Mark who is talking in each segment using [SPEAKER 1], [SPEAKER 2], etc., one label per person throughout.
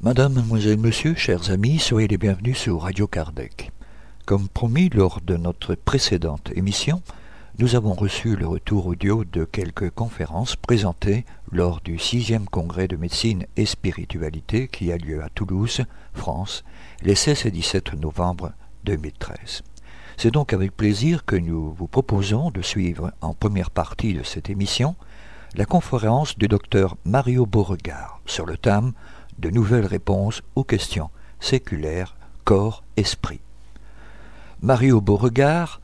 [SPEAKER 1] Madame, mademoiselle, monsieur, chers amis, soyez les bienvenus sur Radio Kardec. Comme promis lors de notre précédente émission, nous avons reçu le retour audio de quelques conférences présentées lors du 6e congrès de médecine et spiritualité qui a lieu à Toulouse, France, les 16 et 17 novembre 2013. C'est donc avec plaisir que nous vous proposons de suivre en première partie de cette émission la conférence du docteur Mario Beauregard sur le thème de nouvelles réponses aux questions séculaires corps-esprit. Mario Beauregard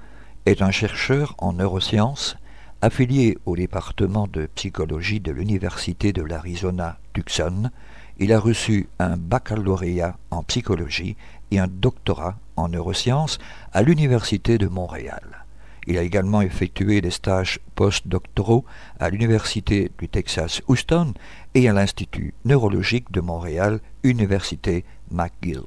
[SPEAKER 1] est un chercheur en neurosciences affilié au département de psychologie de l'Université de l'Arizona Tucson. Il a reçu un baccalauréat en psychologie et un doctorat en neurosciences à l'Université de Montréal. Il a également effectué des stages postdoctoraux à l'Université du Texas Houston et à l'Institut neurologique de Montréal, Université McGill.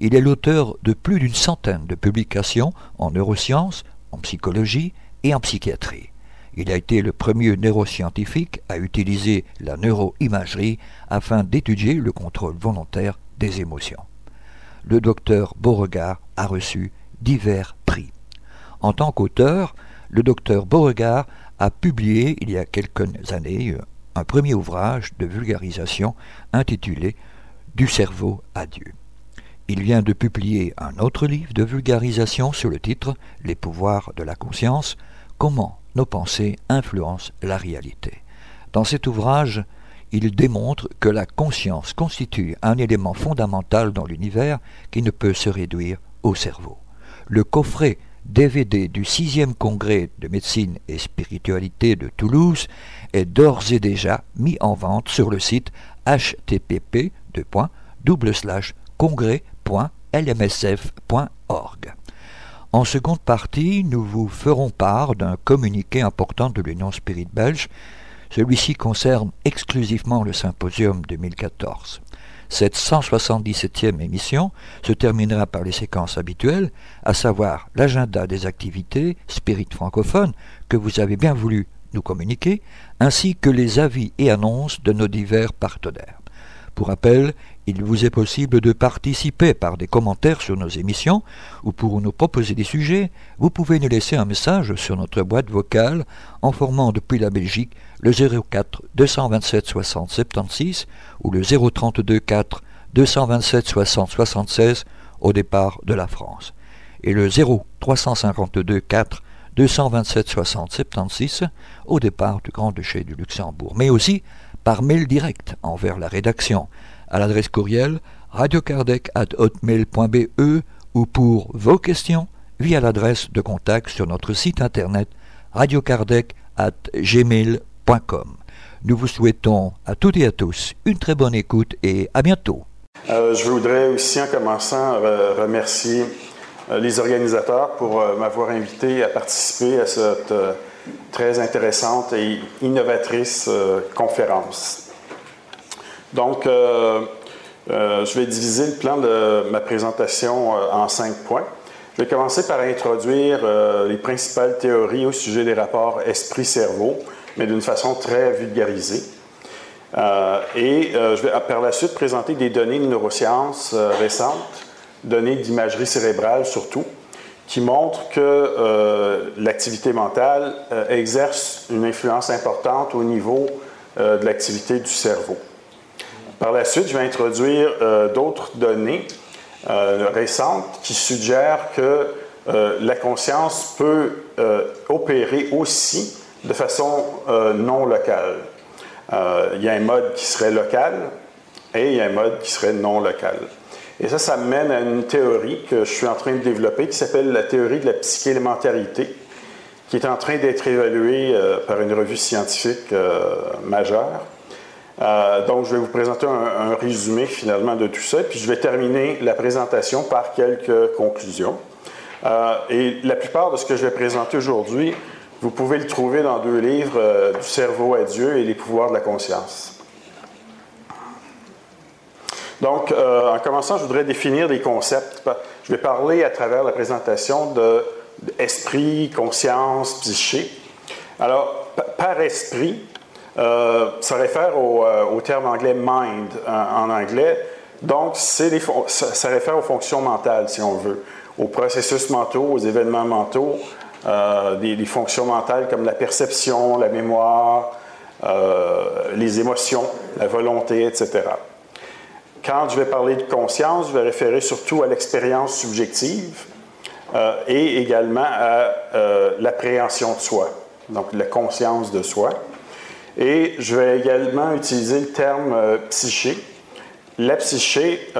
[SPEAKER 1] Il est l'auteur de plus d'une centaine de publications en neurosciences, en psychologie et en psychiatrie. Il a été le premier neuroscientifique à utiliser la neuroimagerie afin d'étudier le contrôle volontaire des émotions. Le docteur Beauregard a reçu divers prix. En tant qu'auteur, le docteur Beauregard a publié il y a quelques années un premier ouvrage de vulgarisation intitulé Du cerveau à Dieu. Il vient de publier un autre livre de vulgarisation sur le titre Les pouvoirs de la conscience, comment nos pensées influencent la réalité. Dans cet ouvrage, il démontre que la conscience constitue un élément fondamental dans l'univers qui ne peut se réduire au cerveau. Le coffret DVD du 6e congrès de médecine et spiritualité de Toulouse est d'ores et déjà mis en vente sur le site http congrès lmsf.org. En seconde partie, nous vous ferons part d'un communiqué important de l'Union Spirit belge. Celui-ci concerne exclusivement le symposium 2014. Cette 177e émission se terminera par les séquences habituelles, à savoir l'agenda des activités spirit francophones que vous avez bien voulu nous communiquer, ainsi que les avis et annonces de nos divers partenaires. Pour rappel, il vous est possible de participer par des commentaires sur nos émissions ou pour nous proposer des sujets, vous pouvez nous laisser un message sur notre boîte vocale en formant depuis la Belgique le 04 227 60 76 ou le 032 4 227 60 76 au départ de la France et le 0 352 4 227 60 76 au départ du Grand-Duché du Luxembourg, mais aussi par mail direct envers la rédaction à l'adresse courriel radiocardec.hotmail.be ou pour vos questions via l'adresse de contact sur notre site internet radiocardec.gmail.com. Nous vous souhaitons à toutes et à tous une très bonne écoute et à bientôt.
[SPEAKER 2] Euh, je voudrais aussi en commençant euh, remercier euh, les organisateurs pour m'avoir invité à participer à cette très intéressante et innovatrice conférence. Donc, euh, euh, je vais diviser le plan de ma présentation euh, en cinq points. Je vais commencer par introduire les principales théories au sujet des rapports esprit-cerveau, mais d'une façon très vulgarisée. et je vais par la suite présenter des données de neurosciences récentes, données d'imagerie cérébrale surtout, qui montrent que l'activité mentale exerce une influence importante au niveau de l'activité du cerveau. Par la suite, je vais introduire euh, d'autres données euh, récentes qui suggèrent que euh, la conscience peut opérer aussi de façon non locale. il y a un mode qui serait local et il y a un mode qui serait non local. Et ça, ça mène à une théorie que je suis en train de développer qui s'appelle la théorie de la psychélémentarité, qui est en train d'être évaluée par une revue scientifique majeure. Euh, donc, je vais vous présenter un, résumé finalement de tout ça, puis je vais terminer la présentation par quelques conclusions. Euh, et la plupart de ce que je vais présenter aujourd'hui, vous pouvez le trouver dans deux livres, euh, Du cerveau à Dieu et Les pouvoirs de la conscience. Donc, en commençant, je voudrais définir des concepts. Je vais parler à travers la présentation de esprit, conscience, psyché. Alors, par esprit, euh, ça réfère euh, au, terme anglais mind en, anglais. Donc, ça, réfère aux fonctions mentales, si on veut, aux processus mentaux, aux événements mentaux, des, fonctions mentales comme la perception, la mémoire, les émotions, la volonté, etc. Quand je vais parler de conscience, je vais référer surtout à l'expérience subjective euh, et également à euh, l'appréhension de soi, donc la conscience de soi. Et je vais également utiliser le terme euh, psyché. La psyché,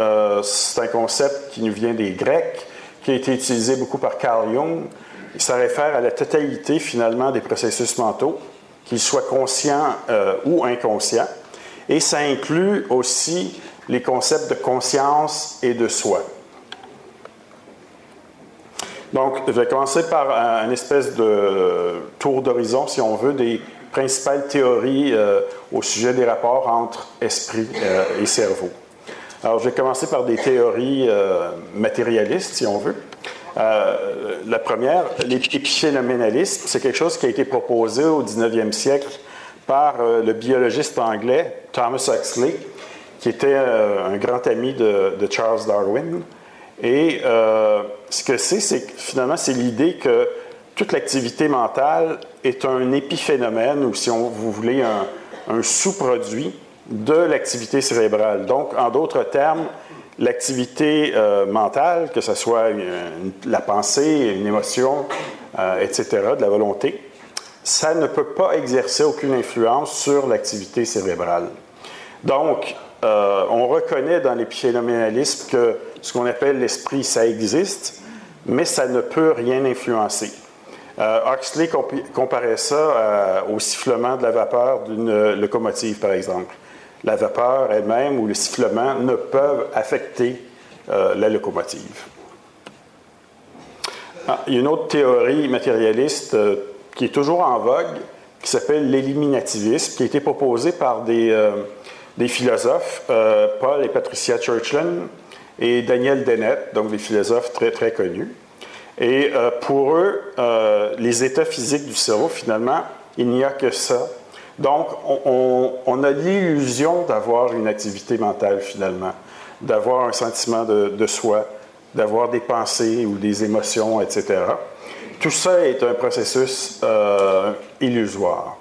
[SPEAKER 2] c'est un concept qui nous vient des Grecs, qui a été utilisé beaucoup par Carl Jung. Ça réfère à la totalité finalement des processus mentaux, qu'ils soient conscients ou inconscients. Et ça inclut aussi les concepts de conscience et de soi. Donc, je vais commencer par un, espèce de tour d'horizon, si on veut, des principales théories euh, au sujet des rapports entre esprit euh, et cerveau. Alors, je vais commencer par des théories euh, matérialistes, si on veut. la première, l'épiphénoménalisme, c'est quelque chose qui a été proposé au 19e siècle par le biologiste anglais Thomas Huxley, qui était un grand ami de, Charles Darwin. Et ce que c'est, c'est finalement, c'est l'idée que toute l'activité mentale est un épiphénomène, ou si on, vous voulez, un, sous-produit de l'activité cérébrale. Donc, en d'autres termes, l'activité euh, mentale, que ce soit la pensée, une émotion, etc., de la volonté, ça ne peut pas exercer aucune influence sur l'activité cérébrale. Donc, euh, on reconnaît dans l'épiphénoménalisme que ce qu'on appelle l'esprit, ça existe, mais ça ne peut rien influencer. Euh, Huxley comparait ça euh, au sifflement de la vapeur d'une locomotive, par exemple. La vapeur elle-même ou le sifflement ne peuvent affecter la locomotive. Ah, il y a une autre théorie matérialiste qui est toujours en vogue, qui s'appelle l'éliminativisme, qui a été proposée par des des philosophes, euh, Paul et Patricia Churchland et Daniel Dennett, donc des philosophes très, très connus. Et euh, pour eux, euh, les états physiques du cerveau, finalement, il n'y a que ça. Donc, on, a l'illusion d'avoir une activité mentale, finalement, d'avoir un sentiment de, soi, d'avoir des pensées ou des émotions, etc. Tout ça est un processus illusoire.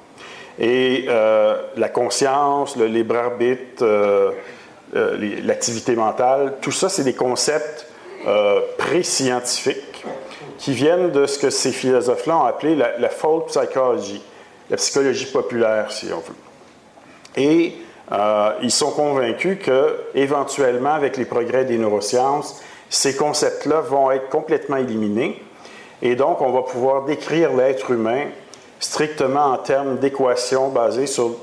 [SPEAKER 2] Et euh, la conscience, le libre arbitre, euh, euh, l'activité mentale, tout ça, c'est des concepts pré-scientifiques qui viennent de ce que ces philosophes-là ont appelé la, la folk psychology, la psychologie populaire, si on veut. Et ils sont convaincus que, éventuellement, avec les progrès des neurosciences, ces concepts-là vont être complètement éliminés. Et donc, on va pouvoir décrire l'être humain strictement en termes d'équations basées sur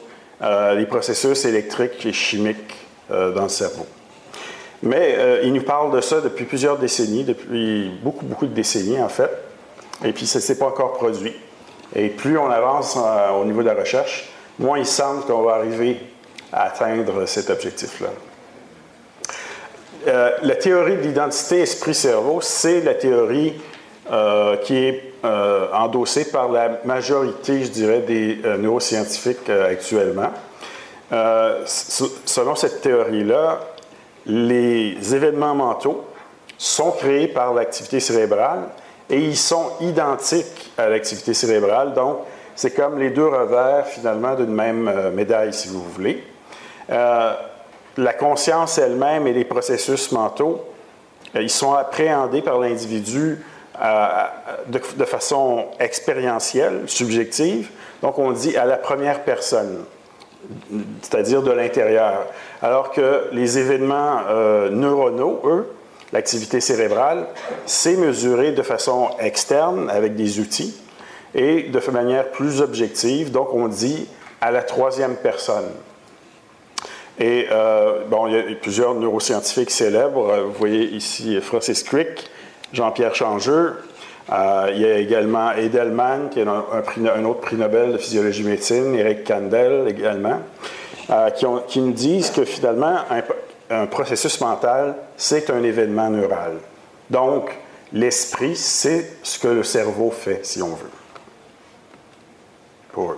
[SPEAKER 2] euh, les processus électriques et chimiques euh, dans le cerveau. Mais euh, il nous parle de ça depuis plusieurs décennies, depuis beaucoup, beaucoup de décennies en fait, et puis ça ne s'est pas encore produit. Et plus on avance au niveau de la recherche, moins il semble qu'on va arriver à atteindre cet objectif-là. la théorie de l'identité esprit-cerveau, c'est la théorie qui est euh, endossé par la majorité, je dirais, des euh, neuroscientifiques euh, actuellement. selon cette théorie-là, les événements mentaux sont créés par l'activité cérébrale et ils sont identiques à l'activité cérébrale. Donc, c'est comme les deux revers, finalement, d'une même médaille, si vous voulez. la conscience elle-même et les processus mentaux, ils sont appréhendés par l'individu de, façon expérientielle, subjective. Donc, on dit à la première personne, c'est-à-dire de l'intérieur. Alors que les événements euh, neuronaux, eux, l'activité cérébrale, c'est mesuré de façon externe avec des outils et de manière plus objective. Donc, on dit à la troisième personne. Et euh, bon, il y a plusieurs neuroscientifiques célèbres. Vous voyez ici Francis Crick, Jean-Pierre Changeux. Euh, il y a également Edelman, qui est un, autre prix Nobel de physiologie médecine, Eric Kandel également, euh, qui, nous disent que finalement, un processus mental, c'est un événement neural. Donc, l'esprit, c'est ce que le cerveau fait, si on veut. Pour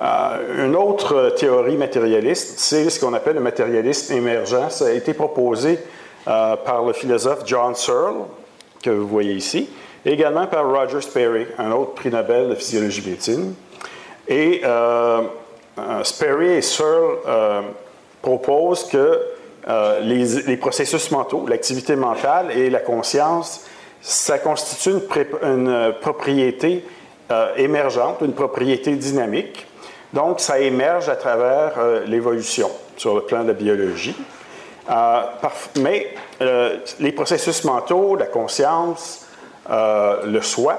[SPEAKER 2] euh, une autre théorie matérialiste, c'est ce qu'on appelle le matérialisme émergent. Ça a été proposé euh, par le philosophe John Searle, que vous voyez ici, également par Roger Sperry, un autre prix Nobel de physiologie médecine. Et euh, Sperry et Searle proposent que les, processus mentaux, l'activité mentale et la conscience, ça constitue une propriété émergente, une propriété dynamique donc, ça émerge à travers euh, l'évolution sur le plan de la biologie. Euh, mais euh, les processus mentaux, la conscience, le soi,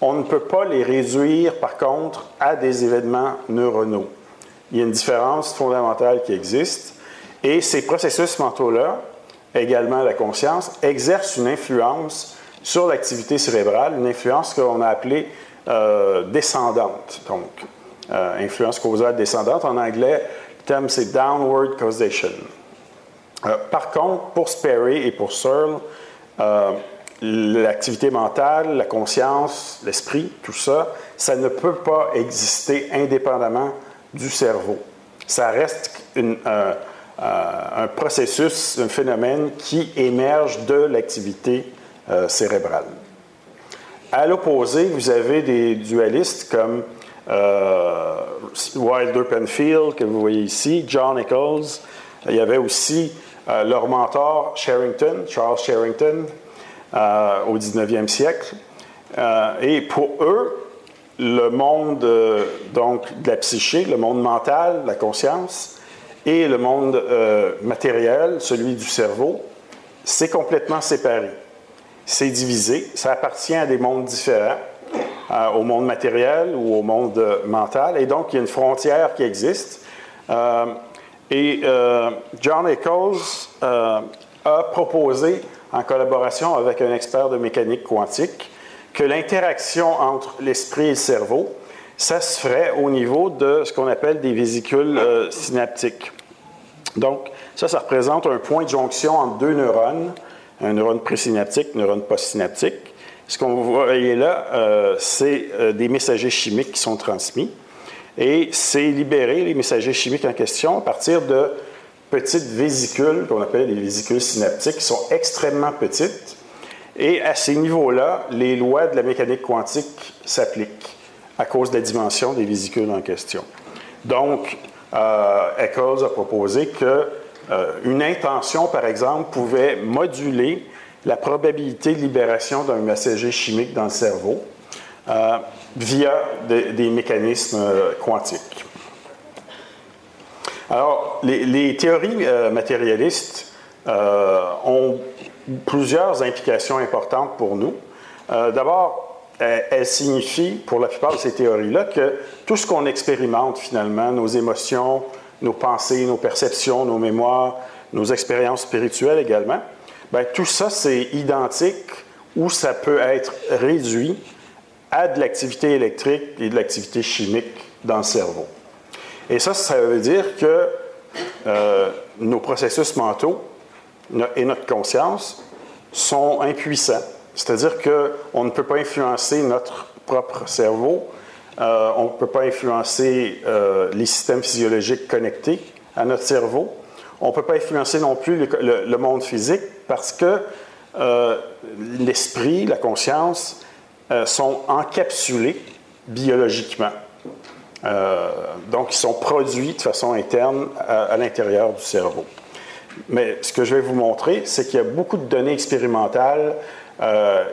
[SPEAKER 2] on ne peut pas les réduire, par contre, à des événements neuronaux. Il y a une différence fondamentale qui existe. Et ces processus mentaux-là, également la conscience, exercent une influence sur l'activité cérébrale, une influence qu'on a appelée descendante. Donc, euh, influence causale descendante. En anglais, le terme c'est downward causation. Euh, par contre, pour Sperry et pour Searle, euh, l'activité mentale, la conscience, l'esprit, tout ça, ça ne peut pas exister indépendamment du cerveau. Ça reste un processus, un phénomène qui émerge de l'activité cérébrale. À l'opposé, vous avez des dualistes comme euh, Wilder Penfield, que vous voyez ici, John Eccles. Il y avait aussi euh, leur mentor, Sherrington, Charles Sherrington, euh, au 19e siècle. et pour eux, le monde donc, de la psyché, le monde mental, la conscience, et le monde matériel, celui du cerveau, c'est complètement séparé. C'est divisé, ça appartient à des mondes différents. Euh, au monde matériel ou au monde mental. Et donc, il y a une frontière qui existe. Euh, et euh, John Eccles a proposé, en collaboration avec un expert de mécanique quantique, que l'interaction entre l'esprit et le cerveau, ça se ferait au niveau de ce qu'on appelle des vésicules synaptiques. Donc, ça, ça représente un point de jonction entre deux neurones, un neurone présynaptique, un neurone postsynaptique. Ce qu'on voit là, euh, c'est euh, des messagers chimiques qui sont transmis. Et c'est libérer les messagers chimiques en question à partir de petites vésicules qu'on appelle les vésicules synaptiques qui sont extrêmement petites. Et à ces niveaux-là, les lois de la mécanique quantique s'appliquent à cause de la dimension des vésicules en question. Donc, euh, Eccles a proposé que une intention, par exemple, pouvait moduler la probabilité de libération d'un messager chimique dans le cerveau euh, via des mécanismes euh, quantiques. Alors, les, théories euh, matérialistes ont plusieurs implications importantes pour nous. D'abord, elles signifient, pour la plupart de ces théories-là, que tout ce qu'on expérimente finalement, nos émotions, nos pensées, nos perceptions, nos mémoires, nos expériences spirituelles également, Bien, tout ça, c'est identique ou ça peut être réduit à de l'activité électrique et de l'activité chimique dans le cerveau. Et ça, ça veut dire que euh, nos processus mentaux et notre conscience sont impuissants. C'est-à-dire qu'on ne peut pas influencer notre propre cerveau, euh, on ne peut pas influencer euh, les systèmes physiologiques connectés à notre cerveau, on ne peut pas influencer non plus le, monde physique parce que l'esprit, la conscience sont encapsulés biologiquement. Euh, donc, ils sont produits de façon interne à, l'intérieur du cerveau. Mais ce que je vais vous montrer, c'est qu'il y a beaucoup de données expérimentales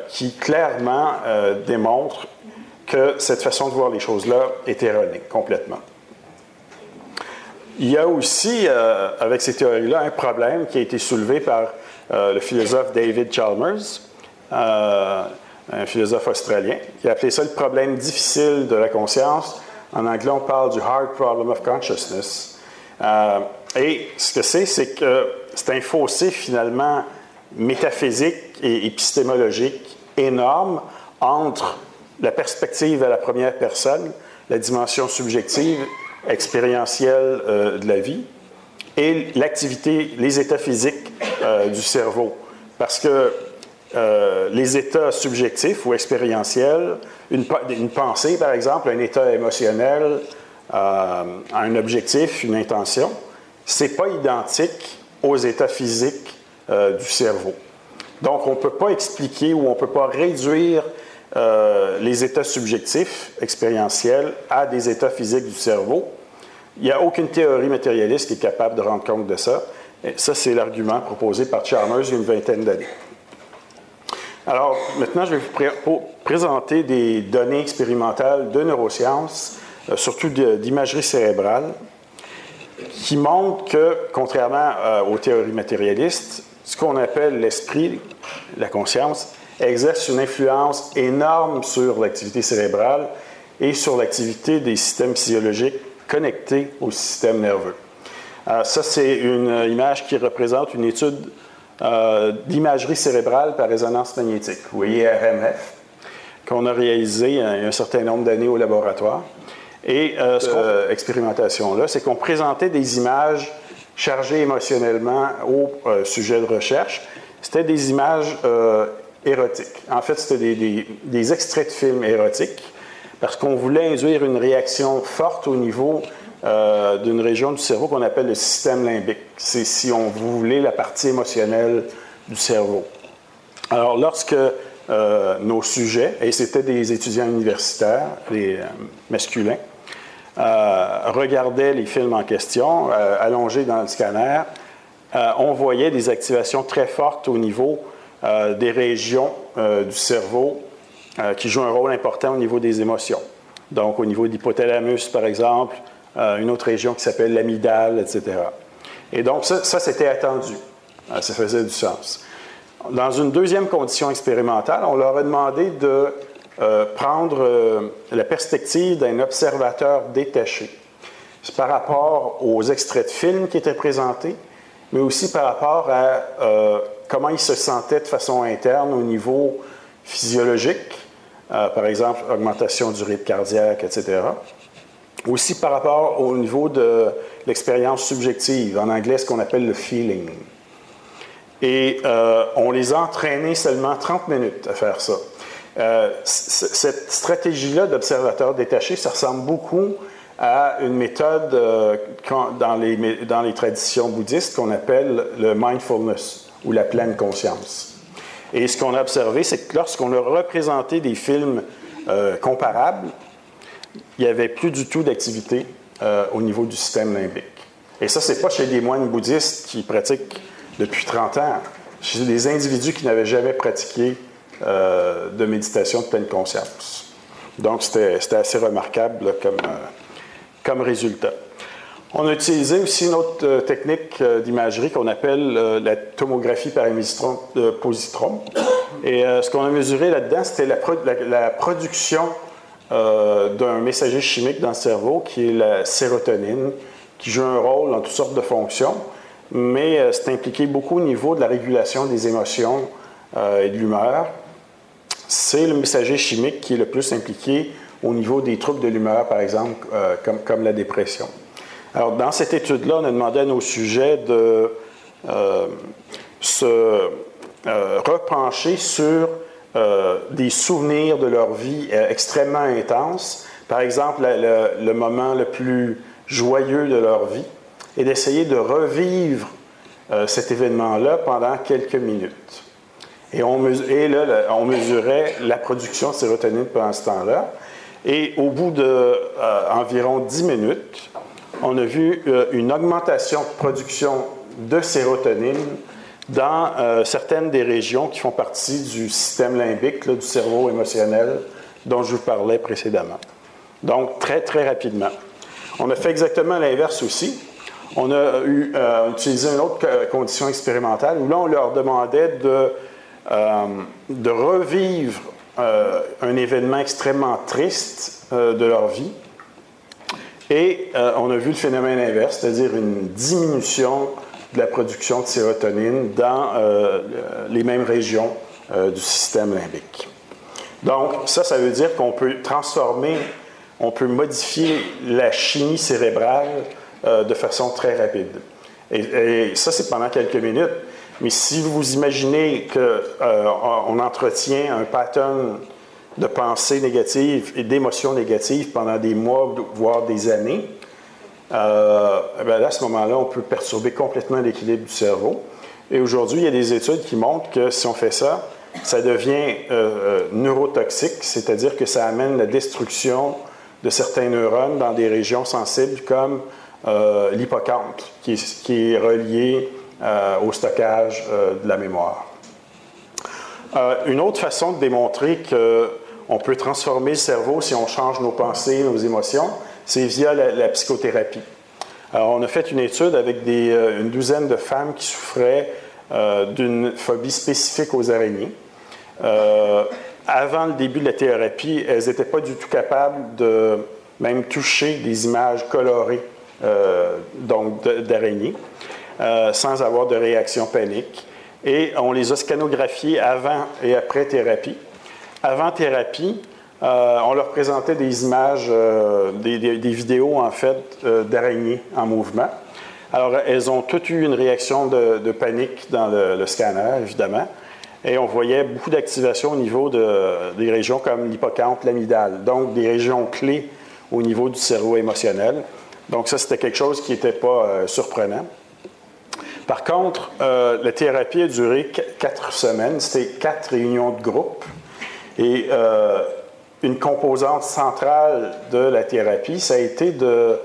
[SPEAKER 2] qui clairement démontrent que cette façon de voir les choses-là est erronée complètement. Il y a aussi, euh, avec ces théories-là, un problème qui a été soulevé par euh, le philosophe David Chalmers, euh, un philosophe australien, qui a appelé ça le problème difficile de la conscience. En anglais, on parle du hard problem of consciousness. et ce que c'est, c'est que c'est un fossé finalement métaphysique et épistémologique énorme entre la perspective à la première personne, la dimension subjective expérientielle euh, de la vie, et l'activité, les états physiques du cerveau. Parce que les états subjectifs ou expérientiels, une, pensée par exemple, un état émotionnel, un objectif, une intention, c'est pas identique aux états physiques du cerveau. Donc, on ne peut pas expliquer ou on ne peut pas réduire euh, les états subjectifs, expérientiels, à des états physiques du cerveau. Il n'y a aucune théorie matérialiste qui est capable de rendre compte de ça. Ça, c'est l'argument proposé par Chalmers il y a une vingtaine d'années. Alors, maintenant, je vais vous présenter des données expérimentales de neurosciences, euh, surtout d'imagerie cérébrale, qui montrent que, contrairement euh, aux théories matérialistes, ce qu'on appelle l'esprit, la conscience, exerce une influence énorme sur l'activité cérébrale et sur l'activité des systèmes physiologiques connectés au système nerveux. Euh, ça, c'est une image qui représente une étude euh, d'imagerie cérébrale par résonance magnétique. Vous voyez RMF, qu'on a réalisé il y a un certain nombre d'années au laboratoire. Et euh, cette expérimentation-là, c'est qu'on présentait des images chargées émotionnellement au sujet de recherche. C'était des images érotiques. En fait, c'était des, extraits de films érotiques parce qu'on voulait induire une réaction forte au niveau euh, d'une région du cerveau qu'on appelle le système limbique. C'est, si on voulait, la partie émotionnelle du cerveau. Alors, lorsque euh, nos sujets, et c'était des étudiants universitaires, les euh, masculins, regardaient les films en question, allongés dans le scanner, on voyait des activations très fortes au niveau des régions du cerveau qui jouent un rôle important au niveau des émotions. Donc, au niveau de l'hypothalamus, par exemple, une autre région qui s'appelle l'amygdale, etc. Et donc, ça, c'était attendu. ça faisait du sens. Dans une deuxième condition expérimentale, on leur a demandé de prendre la perspective d'un observateur détaché par rapport aux extraits de films qui étaient présentés, mais aussi par rapport à comment il se sentait de façon interne au niveau physiologique, euh, par exemple augmentation du rythme cardiaque, etc. Aussi par rapport au niveau de l'expérience subjective, en anglais ce qu'on appelle le feeling. Et euh, on les a entraînés seulement 30 minutes à faire ça. Euh, cette stratégie-là d'observateur détaché, ça ressemble beaucoup à une méthode dans, les, dans les traditions bouddhistes qu'on appelle le mindfulness ou la pleine conscience. Et ce qu'on a observé, c'est que lorsqu'on a représenté des films euh, comparables, il n'y avait plus du tout d'activité euh, au niveau du système limbique. Et ça, ce n'est pas chez des moines bouddhistes qui pratiquent depuis 30 ans, chez des individus qui n'avaient jamais pratiqué euh, de méditation de pleine conscience. Donc, c'était assez remarquable comme, comme résultat. On a utilisé aussi une autre euh, technique euh, d'imagerie qu'on appelle euh, la tomographie par positron. Et ce qu'on a mesuré là-dedans, c'était la, production d'un messager chimique dans le cerveau qui est la sérotonine, qui joue un rôle dans toutes sortes de fonctions, mais c'est impliqué beaucoup au niveau de la régulation des émotions et de l'humeur. C'est le messager chimique qui est le plus impliqué au niveau des troubles de l'humeur, par exemple, comme la dépression. Alors, dans cette étude-là, on a demandé à nos sujets de euh, se euh, repencher sur euh, des souvenirs de leur vie extrêmement intenses, par exemple le, moment le plus joyeux de leur vie, et d'essayer de revivre cet événement-là pendant quelques minutes. Et, on, là, on mesurait la production de sérotonine pendant ce temps-là. Et au bout d'environ 10 minutes, on a vu euh, une augmentation de production de sérotonine dans euh, certaines des régions qui font partie du système limbique, du cerveau émotionnel dont je vous parlais précédemment. Donc, très, très rapidement. On a fait exactement l'inverse aussi. On a eu, euh, utilisé une autre condition expérimentale où là, on leur demandait de, de revivre un événement extrêmement triste de leur vie et euh, on a vu le phénomène inverse, c'est-à-dire une diminution de la production de sérotonine dans euh, les mêmes régions euh, du système limbique. Donc, ça, ça veut dire qu'on peut transformer, on peut modifier la chimie cérébrale de façon très rapide. Et, ça, c'est pendant quelques minutes. Mais si vous imaginez qu'on euh, entretient un pattern de pensée négative et d'émotions négatives pendant des mois, voire des années, euh, ben là, à ce moment-là, on peut perturber complètement l'équilibre du cerveau. Et aujourd'hui, il y a des études qui montrent que si on fait ça, ça devient euh, euh, neurotoxique, c'est-à-dire que ça amène la destruction de certains neurones dans des régions sensibles comme euh, l'hippocampe, qui, est relié au stockage de la mémoire. une autre façon de démontrer qu'on peut transformer le cerveau si on change nos pensées, nos émotions, c'est via la, psychothérapie. On a fait une étude avec une douzaine de femmes qui souffraient d'une phobie spécifique aux araignées. Euh, avant le début de la thérapie, elles n'étaient pas du tout capables de même toucher des images colorées euh, donc d'araignées euh, sans avoir de réaction panique. Et on les a scanographiées avant et après thérapie. Avant thérapie, on leur présentait des images, des, vidéos en fait d'araignées en mouvement. Alors, elles ont toutes eu une réaction de, panique dans le scanner, évidemment et on voyait beaucoup d'activation au niveau de, des régions comme l'hippocampe, l'amygdale, donc des régions clés au niveau du cerveau émotionnel. Donc ça, c'était quelque chose qui n'était pas euh, surprenant. Par contre, euh, la thérapie a duré quatre semaines. C'était quatre réunions de groupe. Et euh, une composante centrale de la thérapie, ça a été de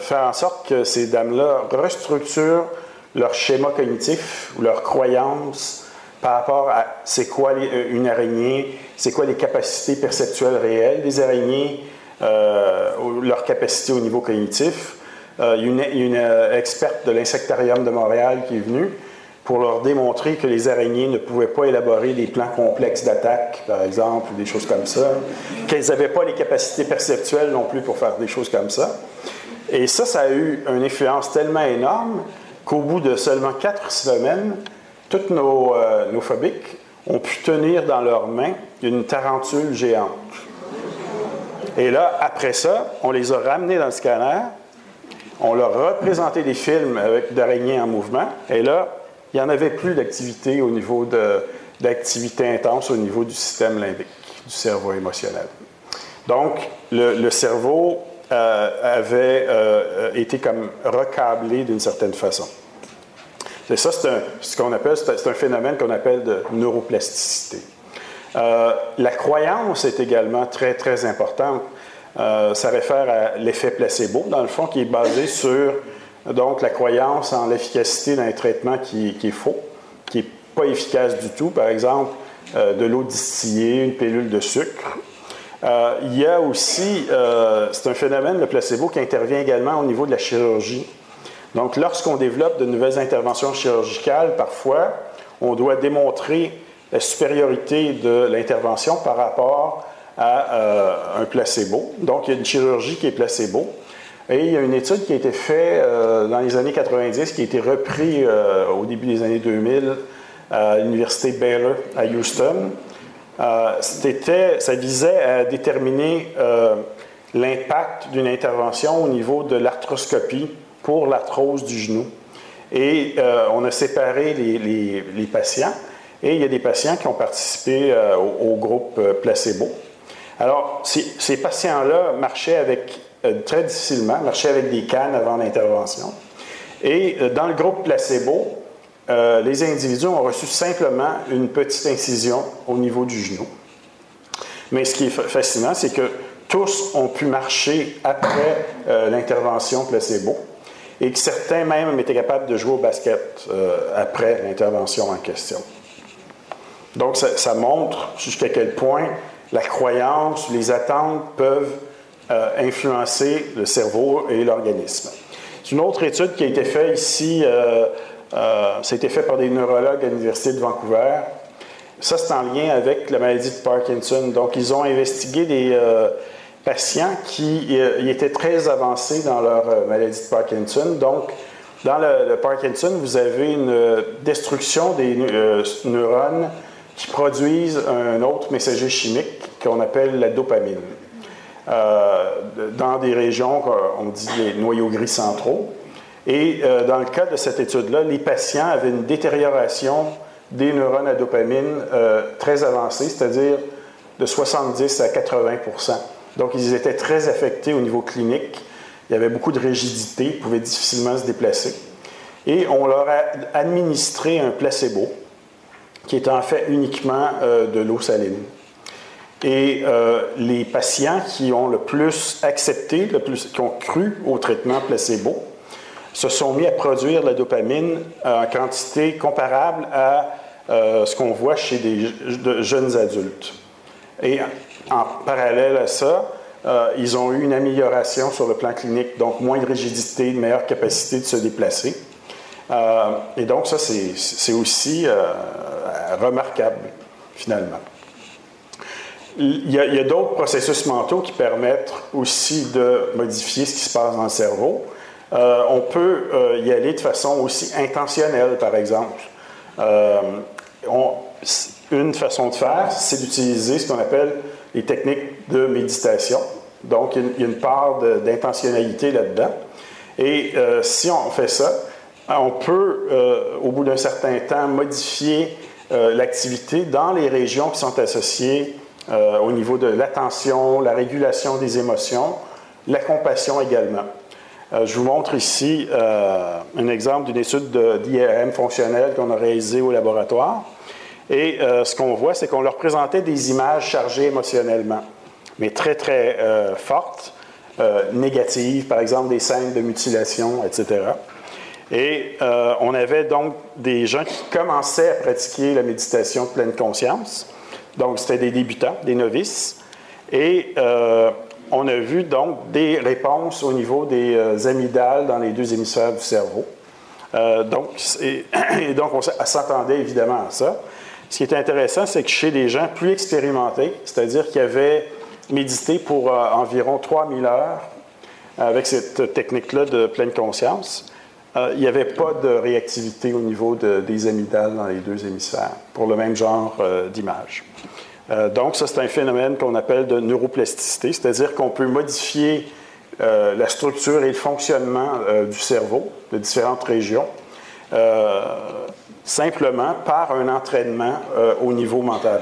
[SPEAKER 2] faire en sorte que ces dames-là restructurent leur schéma cognitif ou leurs croyances par rapport à c'est quoi euh, une araignée, c'est quoi les capacités perceptuelles réelles des araignées, euh, leur capacité au niveau cognitif. Euh, il y a une, euh, experte de l'insectarium de Montréal qui est venue pour leur démontrer que les araignées ne pouvaient pas élaborer des plans complexes d'attaque, par exemple, ou des choses comme ça, qu'elles n'avaient pas les capacités perceptuelles non plus pour faire des choses comme ça. Et ça, ça a eu une influence tellement énorme qu'au bout de seulement quatre semaines, toutes nos, euh, phobiques ont pu tenir dans leurs mains une tarentule géante. Et là, après ça, on les a ramenés dans le scanner, on leur a représenté des films avec d'araignées en mouvement, et là, il n'y en avait plus d'activité au niveau d'activité intense au niveau du système limbique, du cerveau émotionnel. Donc, le, cerveau euh, avait euh, été comme recablé d'une certaine façon. C'est ça, c'est ce qu'on appelle, c'est un phénomène qu'on appelle de neuroplasticité. Euh, la croyance est également très, très importante. Euh, ça réfère à l'effet placebo, dans le fond, qui est basé sur donc, la croyance en l'efficacité d'un traitement qui, est faux, qui n'est pas efficace du tout. Par exemple, euh, de l'eau distillée, une pilule de sucre. il y a aussi, c'est un phénomène, le placebo, qui intervient également au niveau de la chirurgie. Donc, lorsqu'on développe de nouvelles interventions chirurgicales, parfois, on doit démontrer la supériorité de l'intervention par rapport à euh, un placebo. Donc, il y a une chirurgie qui est placebo. Et il y a une étude qui a été faite euh, dans les années 90, qui a été reprise euh, au début des années 2000 à l'Université Baylor à Houston. ça visait à déterminer l'impact d'une intervention au niveau de l'arthroscopie pour l'arthrose du genou. Et euh, on a séparé les, patients et il y a des patients qui ont participé euh, au, groupe euh, placebo. Alors, ces, patients-là marchaient avec, très difficilement, marchaient avec des cannes avant l'intervention. Et dans le groupe placebo, les individus ont reçu simplement une petite incision au niveau du genou. Mais ce qui est fascinant, c'est que tous ont pu marcher après l'intervention placebo et que certains même étaient capables de jouer au basket euh, après l'intervention en question. Donc, ça, montre jusqu'à quel point la croyance, les attentes peuvent euh, influencer le cerveau et l'organisme. C'est une autre étude qui a été faite ici, euh, euh ça a été fait par des neurologues à l'Université de Vancouver. Ça, c'est en lien avec la maladie de Parkinson. Donc, ils ont investigué des, patients qui euh, étaient très avancés dans leur euh, maladie de Parkinson. Donc, dans le, Parkinson, vous avez une euh, destruction des neurones qui produisent un autre messager chimique qu'on appelle la dopamine. Dans des régions, on dit les noyaux gris centraux. Et dans le cas de cette étude-là, les patients avaient une détérioration des neurones à dopamine très avancée, c'est-à-dire de 70 à 80% Donc, ils étaient très affectés au niveau clinique. Il y avait beaucoup de rigidité, ils pouvaient difficilement se déplacer. Et on leur a administré un placebo, qui est en fait uniquement de l'eau saline. Et euh, les patients qui ont le plus accepté, le plus, qui ont cru au traitement placebo, se sont mis à produire la dopamine en quantité comparable à euh, ce qu'on voit chez des jeunes adultes. Et en parallèle à ça, euh, ils ont eu une amélioration sur le plan clinique, donc moins de rigidité, une meilleure capacité de se déplacer. et donc ça, c'est aussi remarquable, finalement. Il y a, d'autres processus mentaux qui permettent aussi de modifier ce qui se passe dans le cerveau. Euh, on peut euh, y aller de façon aussi intentionnelle, par exemple. Euh, une façon de faire, c'est d'utiliser ce qu'on appelle les techniques de méditation. Donc, il y a une part d'intentionnalité là-dedans. Et si on fait ça, on peut, au bout d'un certain temps, modifier l'activité dans les régions qui sont associées euh, au niveau de l'attention, la régulation des émotions, la compassion également. Euh, je vous montre ici euh, un exemple d'une étude d'IRM fonctionnelle qu'on a réalisée au laboratoire. Et ce qu'on voit, c'est qu'on leur présentait des images chargées émotionnellement, mais très, très fortes, négatives, par exemple des scènes de mutilation, etc. Et on avait donc des gens qui commençaient à pratiquer la méditation de pleine conscience donc, c'était des débutants, des novices. Et euh, on a vu donc des réponses au niveau des euh, amygdales dans les deux hémisphères du cerveau. Euh, donc, et, donc, on s'attendait évidemment à ça. Ce qui est intéressant, c'est que chez des gens plus expérimentés, c'est-à-dire qui avaient médité pour environ 3000 heures avec cette technique-là de pleine conscience, il n'y avait pas de réactivité au niveau des amygdales dans les deux hémisphères pour le même genre d'image. Euh, donc, ça, c'est un phénomène qu'on appelle de neuroplasticité, c'est-à-dire qu'on peut modifier euh, la structure et le fonctionnement euh, du cerveau de différentes régions simplement par un entraînement au niveau mental.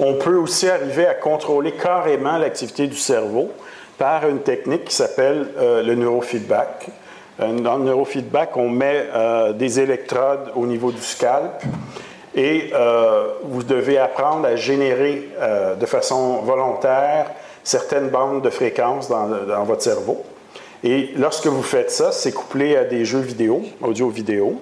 [SPEAKER 2] On peut aussi arriver à contrôler carrément l'activité du cerveau par une technique qui s'appelle le neurofeedback. Dans le neurofeedback, on met des électrodes au niveau du scalp et euh, vous devez apprendre à générer euh, de façon volontaire certaines bandes de fréquences dans, votre cerveau. Et lorsque vous faites ça, c'est couplé à des jeux vidéo, audio-vidéo.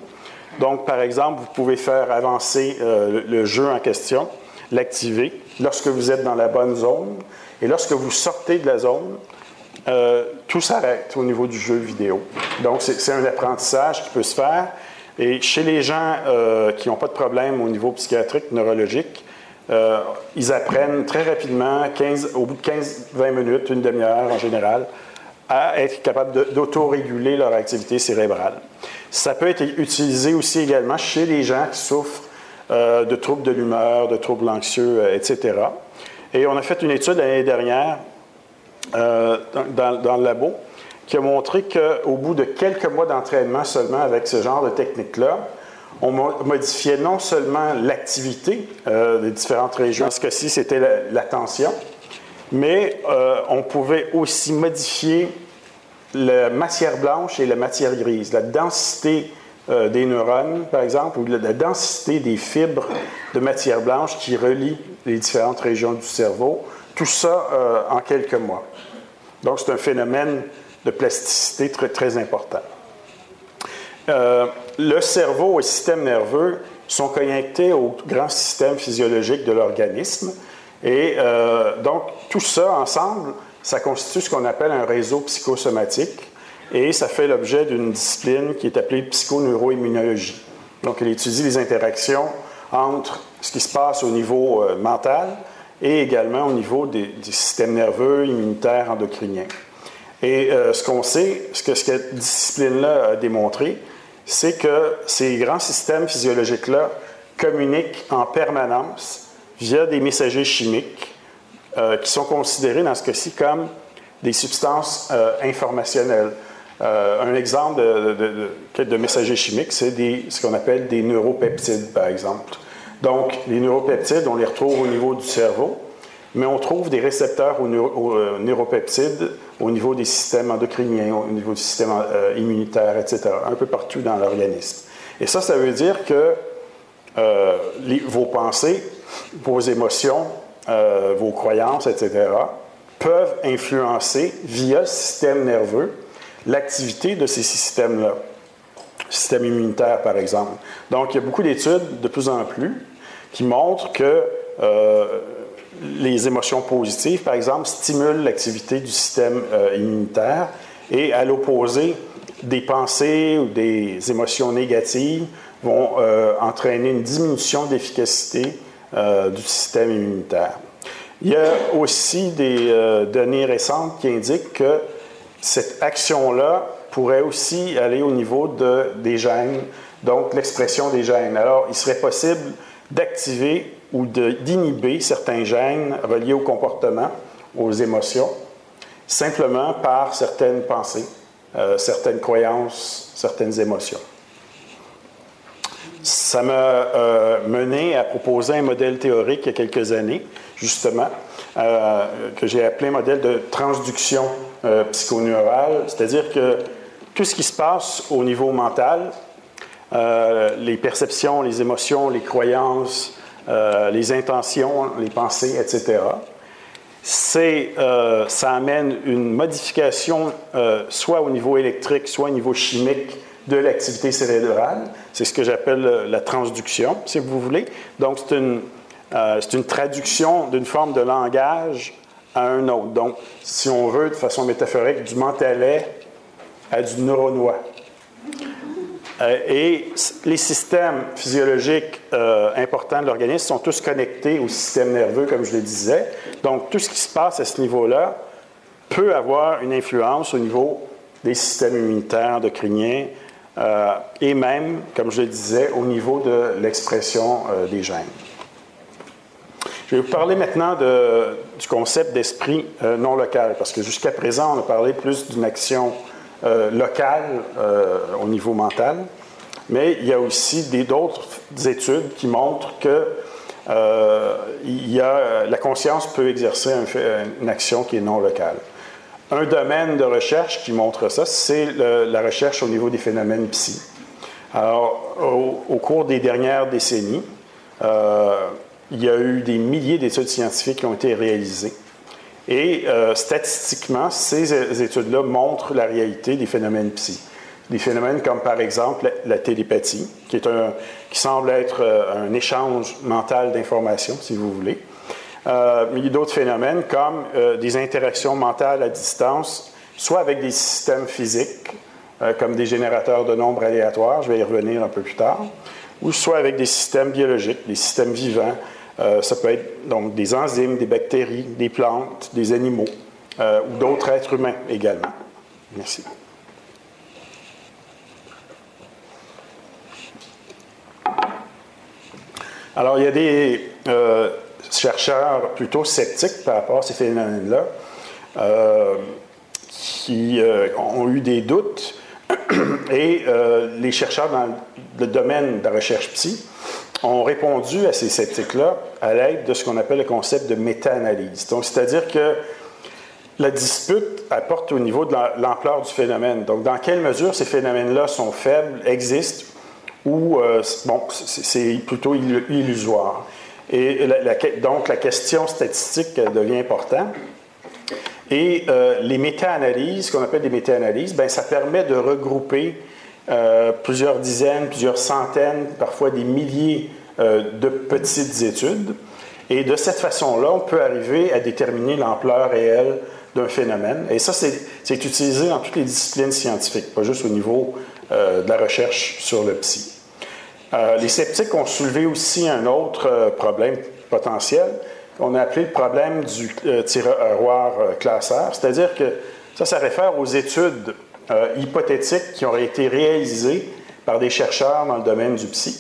[SPEAKER 2] Donc, par exemple, vous pouvez faire avancer euh, le, jeu en question, l'activer lorsque vous êtes dans la bonne zone. Et lorsque vous sortez de la zone, tout s'arrête au niveau du jeu vidéo. Donc, c'est un apprentissage qui peut se faire et chez les gens euh, qui n'ont pas de problème au niveau psychiatrique, neurologique, euh, ils apprennent très rapidement, 15, au bout de 15-20 minutes, une demi-heure en général, à être capables d'autoréguler leur activité cérébrale. Ça peut être utilisé aussi également chez les gens qui souffrent euh, de troubles de l'humeur, de troubles anxieux, etc. Et on a fait une étude l'année dernière dans, dans, le labo qui a montré qu'au bout de quelques mois d'entraînement seulement avec ce genre de technique-là, on modifiait non seulement l'activité euh, des différentes régions, en ce cas-ci, c'était l'attention, mais euh, on pouvait aussi modifier la matière blanche et la matière grise, la densité euh, des neurones, par exemple, ou la, densité des fibres de matière blanche qui relient les différentes régions du cerveau, tout ça en quelques mois. Donc, c'est un phénomène de plasticité très, très important. Euh, le cerveau et le système nerveux sont connectés au grand système physiologique de l'organisme. Et euh, donc, tout ça ensemble, ça constitue ce qu'on appelle un réseau psychosomatique. Et ça fait l'objet d'une discipline qui est appelée psychoneuroimmunologie. Donc, elle étudie les interactions entre ce qui se passe au niveau euh, mental et également au niveau des, du système nerveux, immunitaire, endocrinien. Et euh, ce qu'on sait, ce que, cette discipline-là a démontré, c'est que ces grands systèmes physiologiques-là communiquent en permanence via des messagers chimiques euh, qui sont considérés dans ce cas-ci comme des substances euh, informationnelles. un exemple de, de, messager chimique, c'est ce qu'on appelle des neuropeptides, par exemple. Donc, les neuropeptides, on les retrouve au niveau du cerveau, mais on trouve des récepteurs aux, neuropeptides au niveau des systèmes endocriniens, au niveau du système immunitaire, etc., un peu partout dans l'organisme. Et ça, ça veut dire que vos pensées, vos émotions, vos croyances, etc., peuvent influencer via le système nerveux l'activité de ces systèmes-là. Système immunitaire, par exemple. Donc, il y a beaucoup d'études, de plus en plus, qui montrent que euh, les émotions positives, par exemple, stimulent l'activité du système euh, immunitaire et, à l'opposé, des pensées ou des émotions négatives vont euh, entraîner une diminution d'efficacité du système immunitaire. Il y a aussi des données récentes qui indiquent que cette action-là pourrait aussi aller au niveau de, des gènes, donc l'expression des gènes. Alors, il serait possible d'activer ou d'inhiber certains gènes reliés au comportement, aux émotions, simplement par certaines pensées, euh, certaines croyances, certaines émotions. Ça m'a euh, mené à proposer un modèle théorique il y a quelques années justement, euh, que j'ai appelé modèle de transduction psychoneurale, c'est-à-dire que tout ce qui se passe au niveau mental, euh, les perceptions, les émotions, les croyances, les intentions, les pensées, etc., c'est, ça amène une modification soit au niveau électrique, soit au niveau chimique de l'activité cérébrale. C'est ce que j'appelle la transduction, si vous voulez. Donc, c'est une, euh, c'est une traduction d'une forme de langage à un autre. Donc, si on veut, de façon métaphorique, du mentalais à du neuronois. Euh, et les systèmes physiologiques euh, importants de l'organisme sont tous connectés au système nerveux, comme je le disais. Donc, tout ce qui se passe à ce niveau-là peut avoir une influence au niveau des systèmes immunitaires, endocriniens, et même, comme je le disais, au niveau de l'expression des gènes. Je vais vous parler maintenant du concept d'esprit euh, non local, parce que jusqu'à présent, on a parlé plus d'une action euh, locale euh, au niveau mental, mais il y a aussi d'autres études qui montrent que il y a, la conscience peut exercer une action qui est non locale. Un domaine de recherche qui montre ça, c'est la recherche au niveau des phénomènes psy. Alors, au, au cours des dernières décennies, il y a eu des milliers d'études scientifiques qui ont été réalisées. Et euh, statistiquement, ces études-là montrent la réalité des phénomènes psy. Des phénomènes comme par exemple la, télépathie, qui, semble être euh, un échange mental d'informations, si vous voulez. Euh, mais il y a d'autres phénomènes comme des interactions mentales à distance, soit avec des systèmes physiques, comme des générateurs de nombres aléatoires, je vais y revenir un peu plus tard, ou soit avec des systèmes biologiques, des systèmes vivants, euh, ça peut être donc des enzymes, des bactéries, des plantes, des animaux euh, ou d'autres êtres humains également. Merci. Alors, il y a des euh, chercheurs plutôt sceptiques par rapport à ces phénomènes-là qui ont eu des doutes et les chercheurs dans le domaine de la recherche psy ont répondu à ces sceptiques-là à l'aide de ce qu'on appelle le concept de méta-analyse. Donc, c'est-à-dire que la dispute apporte au niveau de l'ampleur du phénomène. Donc, dans quelle mesure ces phénomènes-là sont faibles, existent, ou, euh, bon, c'est plutôt illusoire. Et donc, la question statistique devient importante. Et euh, les méta-analyses, ce qu'on appelle des méta-analyses, ben, ça permet de regrouper euh, plusieurs dizaines, plusieurs centaines, parfois des milliers euh, de petites études. Et de cette façon-là, on peut arriver à déterminer l'ampleur réelle d'un phénomène. Et ça, c'est utilisé dans toutes les disciplines scientifiques, pas juste au niveau euh, de la recherche sur le psy. les sceptiques ont soulevé aussi un autre problème potentiel qu'on a appelé le problème du tiroir classeur, c'est-à-dire que ça, ça réfère aux études euh, hypothétiques qui auraient été réalisées par des chercheurs dans le domaine du psy,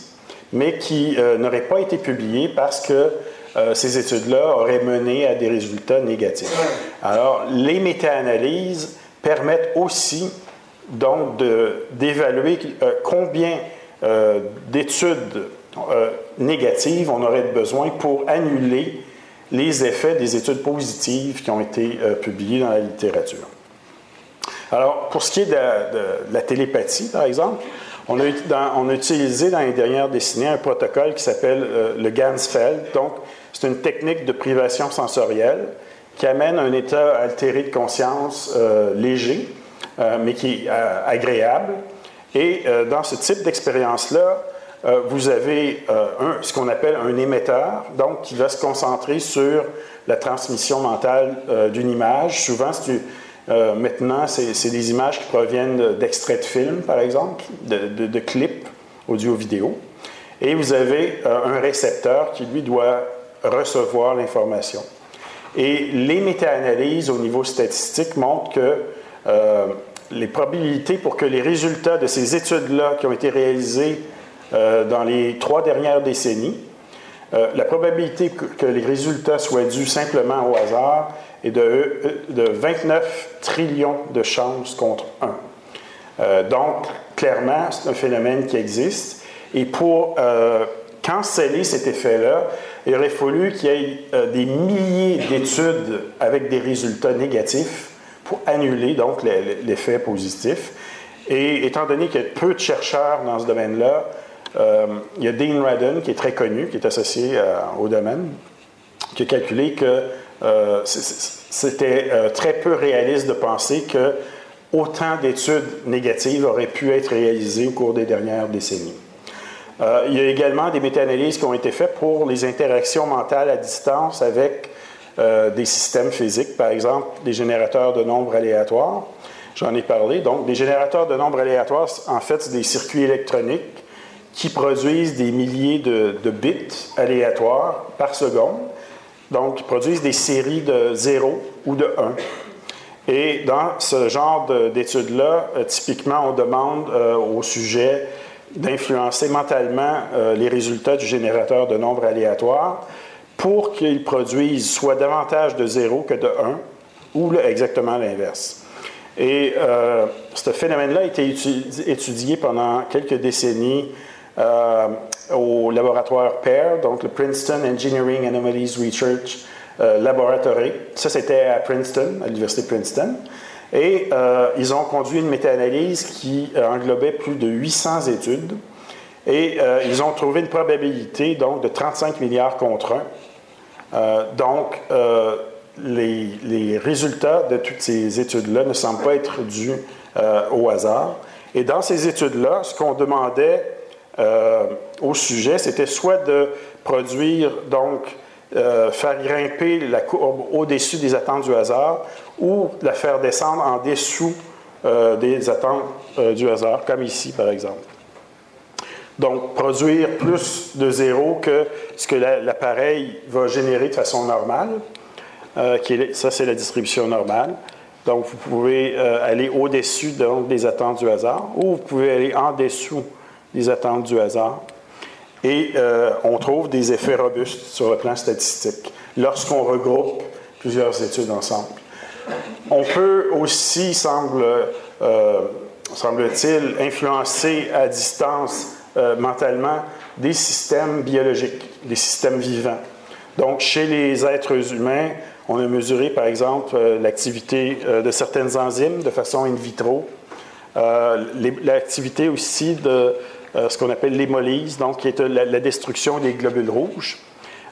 [SPEAKER 2] mais qui euh, n'auraient pas été publiées parce que euh, ces études-là auraient mené à des résultats négatifs. Alors, les méta-analyses permettent aussi donc d'évaluer combien d'études négatives on aurait besoin pour annuler les effets des études positives qui ont été publiées dans la littérature. Alors, pour ce qui est de, la télépathie, par exemple, on a, utilisé dans les dernières décennies un protocole qui s'appelle euh, le Gansfeld. Donc, c'est une technique de privation sensorielle qui amène un état altéré de conscience euh, léger, euh, mais qui est agréable. Et dans ce type d'expérience-là, vous avez ce qu'on appelle un émetteur, donc qui va se concentrer sur la transmission mentale d'une image. Souvent, c'est euh, maintenant, c'est des images qui proviennent d'extraits de films, par exemple, de, clips audio-vidéo. Et vous avez euh, un récepteur qui, lui, doit recevoir l'information. Et les méta-analyses au niveau statistique montrent que euh, les probabilités pour que les résultats de ces études-là qui ont été réalisées dans les trois dernières décennies, la probabilité que, les résultats soient dus simplement au hasard et de, de 29 trillions de chances contre 1. Euh, donc, clairement, c'est un phénomène qui existe. Et pour euh, canceller cet effet-là, il aurait fallu qu'il y ait euh, des milliers d'études avec des résultats négatifs pour annuler donc l'effet positif. Et étant donné qu'il y a peu de chercheurs dans ce domaine-là, il y a Dean Radden, qui est très connu, qui est associé au domaine, qui a calculé que euh, c'était euh, très peu réaliste de penser que autant d'études négatives auraient pu être réalisées au cours des dernières décennies. Euh, il y a également des méta-analyses qui ont été faites pour les interactions mentales à distance avec des systèmes physiques, par exemple des générateurs de nombres aléatoires. J'en ai parlé. Donc, des générateurs de nombres aléatoires, en fait, c'est des circuits électroniques qui produisent des milliers de, de bits aléatoires par seconde donc, ils produisent des séries de 0 ou de 1. Et dans ce genre d'études-là, euh, typiquement, on demande euh, au sujet d'influencer mentalement euh, les résultats du générateur de nombres aléatoires pour qu'il produise soit davantage de 0 que de 1 ou exactement l'inverse. Et ce phénomène-là a été étudié pendant quelques décennies au laboratoire PAIR, donc le Princeton Engineering Anomalies Research euh, Laboratory. Ça, c'était à Princeton, à l'Université de Princeton. Et euh, ils ont conduit une méta-analyse qui euh, englobait plus de 800 études. Et ils ont trouvé une probabilité donc, de 35 milliards contre 1. donc, les, les, résultats de toutes ces études-là ne semblent pas être dus au hasard. Et dans ces études-là, ce qu'on demandait euh, au sujet, c'était soit de produire, donc, euh, faire grimper la courbe au-dessus des attentes du hasard ou la faire descendre en dessous euh, des attentes du hasard, comme ici, par exemple. Donc, produire plus de zéro que ce que l'appareil va générer de façon normale. qui ça, c'est la distribution normale. Donc, vous pouvez aller au-dessus des attentes du hasard ou vous pouvez aller en dessous des attentes du hasard. Et euh, on trouve des effets robustes sur le plan statistique lorsqu'on regroupe plusieurs études ensemble. On peut aussi, semble, euh, semble-t-il, influencer à distance euh, mentalement des systèmes biologiques, des systèmes vivants. Donc, chez les êtres humains, on a mesuré, par exemple, l'activité de certaines enzymes de façon in vitro, l'activité aussi de euh, ce qu'on appelle l'hémolyse, donc qui est la, destruction des globules rouges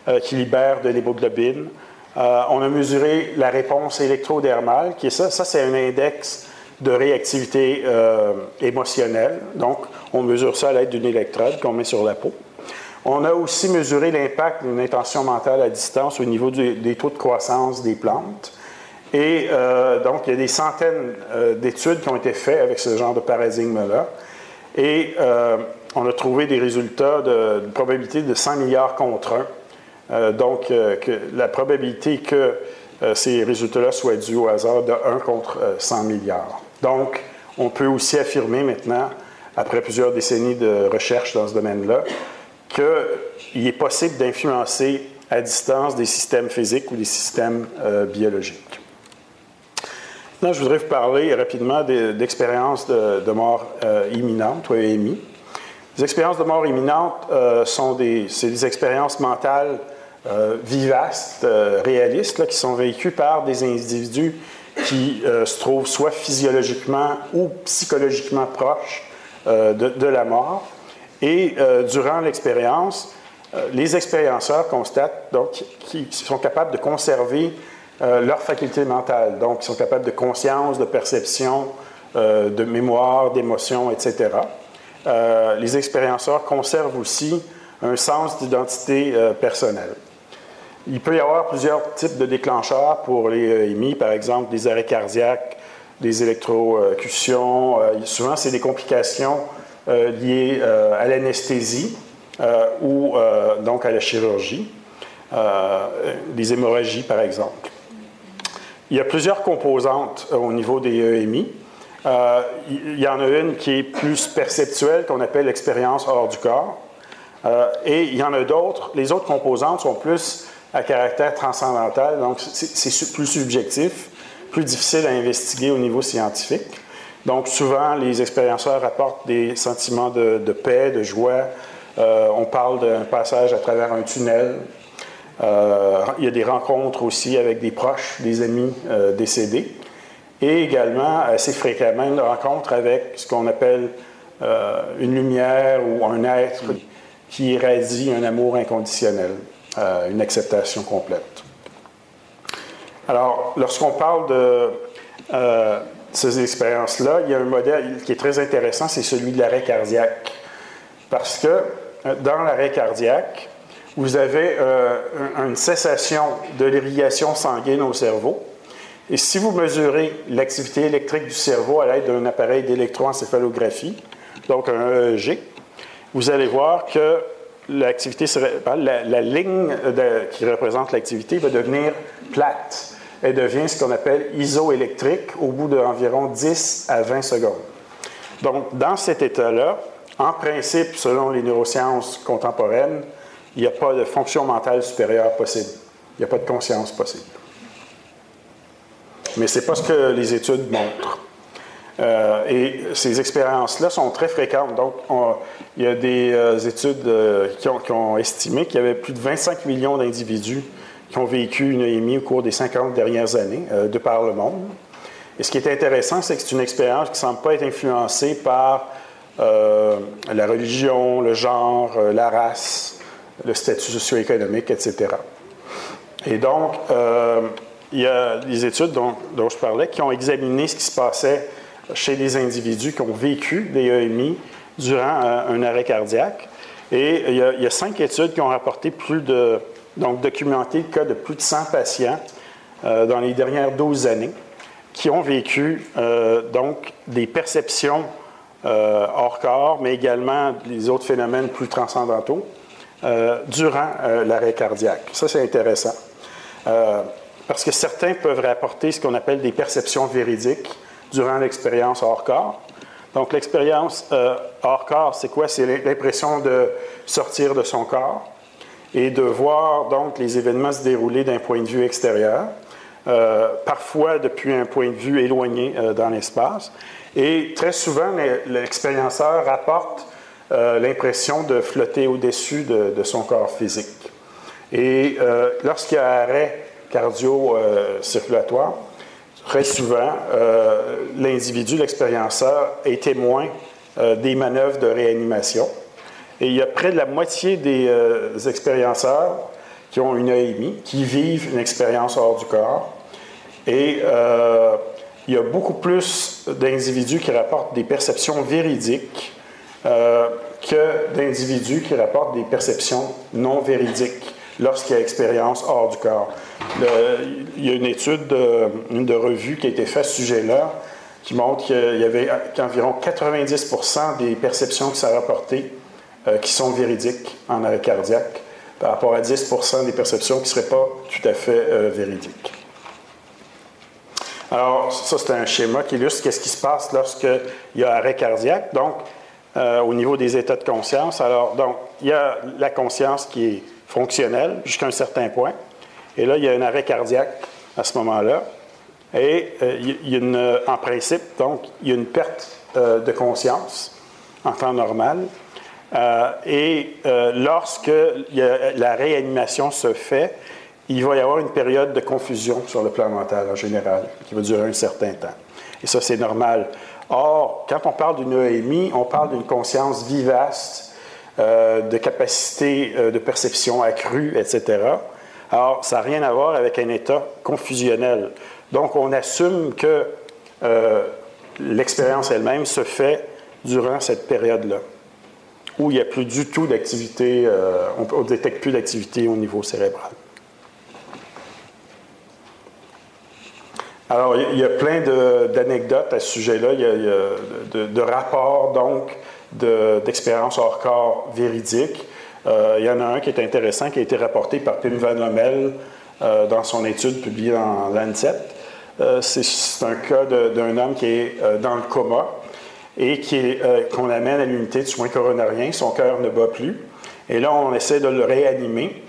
[SPEAKER 2] euh, qui libèrent de l'hémoglobine. Euh, on a mesuré la réponse électrodermale, qui est ça, ça c'est un index de réactivité émotionnelle. Donc, on mesure ça à l'aide d'une électrode qu'on met sur la peau. On a aussi mesuré l'impact d'une intention mentale à distance au niveau des taux de croissance des plantes. Et donc, il y a des centaines d'études qui ont été faites avec ce genre de paradigme-là. Et euh, on a trouvé des résultats de, probabilité de 100 milliards contre 1. Euh, donc, euh, la probabilité que ces résultats-là soient dus au hasard de 1 contre 100 milliards. Donc, on peut aussi affirmer maintenant, après plusieurs décennies de recherche dans ce domaine-là, qu'il est possible d'influencer à distance des systèmes physiques ou des systèmes biologiques. Maintenant, je voudrais vous parler rapidement d'expériences de, mort imminente, ou EMI. Les expériences de mort imminente sont des, expériences mentales vivaces, réalistes, qui sont vécues par des individus qui se trouvent soit physiologiquement ou psychologiquement proches de, la mort. Et durant l'expérience, euh, les expérienceurs constatent donc qu'ils sont capables de conserver euh, leur faculté mentale, donc ils sont capables de conscience, de perception, euh, de mémoire, d'émotion, etc. les expérienceurs conservent aussi un sens d'identité personnelle. Il peut y avoir plusieurs types de déclencheurs pour les EMI, par exemple des arrêts cardiaques, des électrocutions. souvent, c'est des complications liées à l'anesthésie euh, ou euh, donc à la chirurgie, euh, des hémorragies par exemple. Il y a plusieurs composantes au niveau des EMI. il y en a une qui est plus perceptuelle, qu'on appelle l'expérience hors du corps. et il y en a d'autres. Les autres composantes sont plus à caractère transcendantal, donc c'est plus subjectif, plus difficile à investiguer au niveau scientifique. Donc souvent, les expérienceurs rapportent des sentiments de, paix, de joie, euh, on parle d'un passage à travers un tunnel. Euh, il y a des rencontres aussi avec des proches, des amis euh, décédés. Et également, assez fréquemment, une rencontre avec ce qu'on appelle une lumière ou un être qui irradie un amour inconditionnel, une acceptation complète. Alors, lorsqu'on parle de ces expériences-là, il y a un modèle qui est très intéressant, c'est celui de l'arrêt cardiaque. Parce que euh, dans l'arrêt cardiaque, vous avez euh, une cessation de l'irrigation sanguine au cerveau. Et si vous mesurez l'activité électrique du cerveau à l'aide d'un appareil d'électroencéphalographie, donc un EEG, vous allez voir que l'activité la, la, ligne qui représente l'activité va devenir plate. Elle devient ce qu'on appelle isoélectrique au bout d'environ 10 à 20 secondes. Donc, dans cet état-là, en principe, selon les neurosciences contemporaines, il n'y a pas de fonction mentale supérieure possible. Il n'y a pas de conscience possible. Mais ce n'est pas ce que les études montrent. Euh, et ces expériences-là sont très fréquentes. Donc, il y a des euh, études euh, qui, ont, estimé qu'il y avait plus de 25 millions d'individus qui ont vécu une EMI au cours des 50 dernières années de par le monde. Et ce qui est intéressant, c'est que c'est une expérience qui ne semble pas être influencée par la religion, le genre, la race, le statut socio-économique, etc. Et donc, euh, il y a des études dont, je parlais qui ont examiné ce qui se passait chez des individus qui ont vécu des EMI durant un arrêt cardiaque. Et il y, a, cinq études qui ont rapporté plus de, donc documenté le cas de plus de 100 patients dans les dernières 12 années qui ont vécu donc des perceptions euh, hors corps, mais également les autres phénomènes plus transcendantaux euh, durant euh, l'arrêt cardiaque. Ça, c'est intéressant. parce que certains peuvent rapporter ce qu'on appelle des perceptions véridiques durant l'expérience hors corps. Donc, l'expérience hors corps, c'est quoi? C'est l'impression de sortir de son corps et de voir donc les événements se dérouler d'un point de vue extérieur, parfois depuis un point de vue éloigné dans l'espace. Et très souvent, l'expérienceur rapporte euh, l'impression de flotter au-dessus de, son corps physique. Et euh, lorsqu'il y a arrêt cardio-circulatoire, très souvent, euh, l'individu, l'expérienceur, est témoin des manœuvres de réanimation. Et il y a près de la moitié des expérienceurs qui ont une AMI, qui vivent une expérience hors du corps. Et il y a beaucoup plus d'individus qui rapportent des perceptions véridiques euh, que d'individus qui rapportent des perceptions non véridiques lorsqu'il y a expérience hors du corps. il y a une étude, de, une revue qui a été faite à ce sujet-là, qui montre qu'il y avait qu'environ 90% des perceptions qui sont rapportées euh, qui sont véridiques en arrêt cardiaque, par rapport à 10% des perceptions qui ne seraient pas tout à fait euh, véridiques. Alors, ça, c'est un schéma qui illustre qu'est-ce qui se passe lorsqu'il y a arrêt cardiaque. Donc, euh, au niveau des états de conscience, alors, donc, il y a la conscience qui est fonctionnelle jusqu'à un certain point. Et là, il y a un arrêt cardiaque à ce moment-là. Et il y a une, en principe, donc, il y a une perte de conscience en temps normal. et lorsque la réanimation se fait, il va y avoir une période de confusion sur le plan mental en général, qui va durer un certain temps. Et ça, c'est normal. Or, quand on parle d'une EMI, on parle d'une conscience vivace, euh, de capacité euh, de perception accrue, etc. Alors, ça n'a rien à voir avec un état confusionnel. Donc, on assume que euh, l'expérience elle-même se fait durant cette période-là, où il n'y a plus du tout d'activité, on ne détecte plus d'activité au niveau cérébral. Alors, il y a plein d'anecdotes à ce sujet-là. Il y a, de, rapports, donc, d'expériences hors corps véridiques. Euh, il y en a un qui est intéressant, qui a été rapporté par Pim Van Lommel euh, dans son étude publiée dans Lancet. Euh, c'est un cas d'un homme qui est dans le coma et qu'on amène à l'unité de soins coronariens. Son cœur ne bat plus. Et là, on essaie de le réanimer.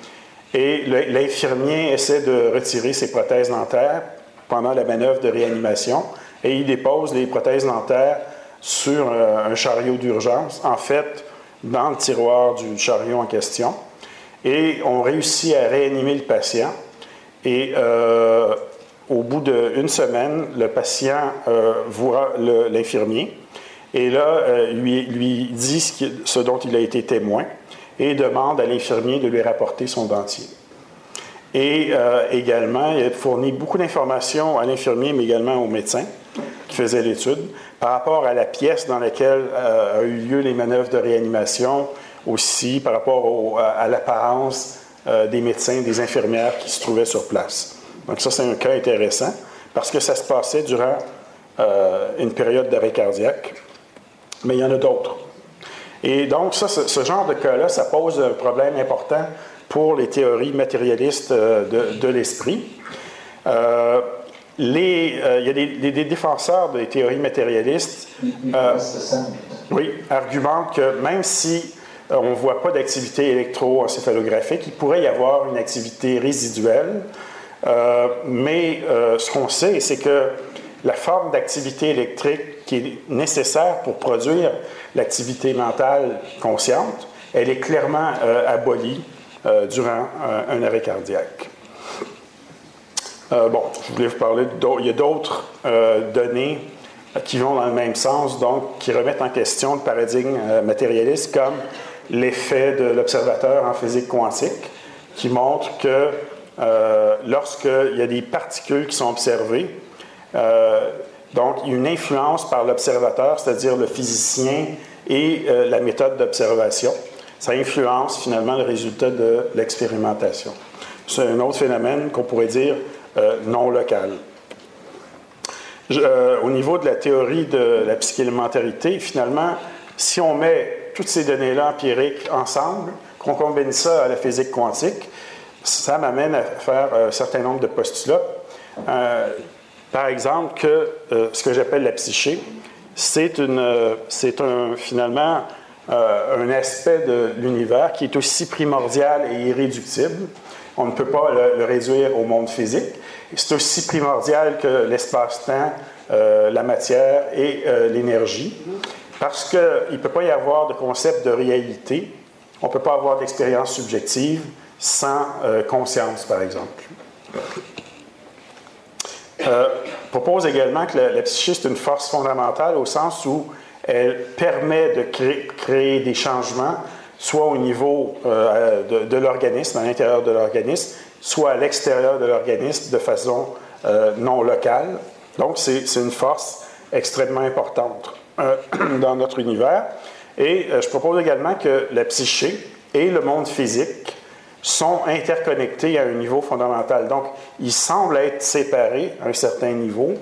[SPEAKER 2] Et l'infirmier essaie de retirer ses prothèses dentaires pendant la manœuvre de réanimation et il dépose les prothèses dentaires sur euh, un chariot d'urgence, en fait, dans le tiroir du chariot en question. Et on réussit à réanimer le patient. Et euh, au bout d'une semaine, le patient euh, voit l'infirmier et là, lui, lui dit ce dont il a été témoin et demande à l'infirmier de lui rapporter son dentier. Et euh, également, il a fourni beaucoup d'informations à l'infirmier, mais également au médecin qui faisait l'étude, par rapport à la pièce dans laquelle euh, a eu lieu les manœuvres de réanimation, aussi par rapport à, l'apparence euh, des médecins, des infirmières qui se trouvaient sur place. Donc ça, c'est un cas intéressant parce que ça se passait durant une période d'arrêt cardiaque, mais il y en a d'autres. Et donc, ça, ce genre de cas-là, ça pose un problème important pour les théories matérialistes euh, de, l'esprit. Euh, euh, il y a des, défenseurs des théories matérialistes oui, argumentent que même si on ne voit pas d'activité électroencéphalographique, il pourrait y avoir une activité résiduelle. mais ce qu'on sait, c'est que la forme d'activité électrique qui est nécessaire pour produire l'activité mentale consciente, elle est clairement abolie euh, durant un, arrêt cardiaque. Euh, bon, je voulais vous parler, il y a d'autres euh, données qui vont dans le même sens, donc qui remettent en question le paradigme matérialiste, comme l'effet de l'observateur en physique quantique, qui montre que lorsqu'il y a des particules qui sont observées, donc il y a une influence par l'observateur, c'est-à-dire le physicien et la méthode d'observation ça influence finalement le résultat de l'expérimentation. C'est un autre phénomène qu'on pourrait dire euh, non local. Euh, au niveau de la théorie de la psychélémentarité, finalement, si on met toutes ces données-là empiriques ensemble, qu'on combine ça à la physique quantique, ça m'amène à faire un certain nombre de postulats. Euh, par exemple, que ce que j'appelle la psyché, c'est un, finalement euh, un aspect de l'univers qui est aussi primordial et irréductible. On ne peut pas le, réduire au monde physique. C'est aussi primordial que l'espace-temps, euh, la matière et euh, l'énergie, parce qu'il ne peut pas y avoir de concept de réalité. On ne peut pas avoir d'expérience subjective sans conscience, par exemple. propose également que la, la psyché est une force fondamentale au sens où elle permet de créer, des changements, soit au niveau euh, de, l'organisme, à l'intérieur de l'organisme, soit à l'extérieur de l'organisme de façon euh, non locale. Donc, c'est une force extrêmement importante euh, dans notre univers. Et je propose également que la psyché et le monde physique sont interconnectés à un niveau fondamental. Donc, ils semblent être séparés à un certain niveau,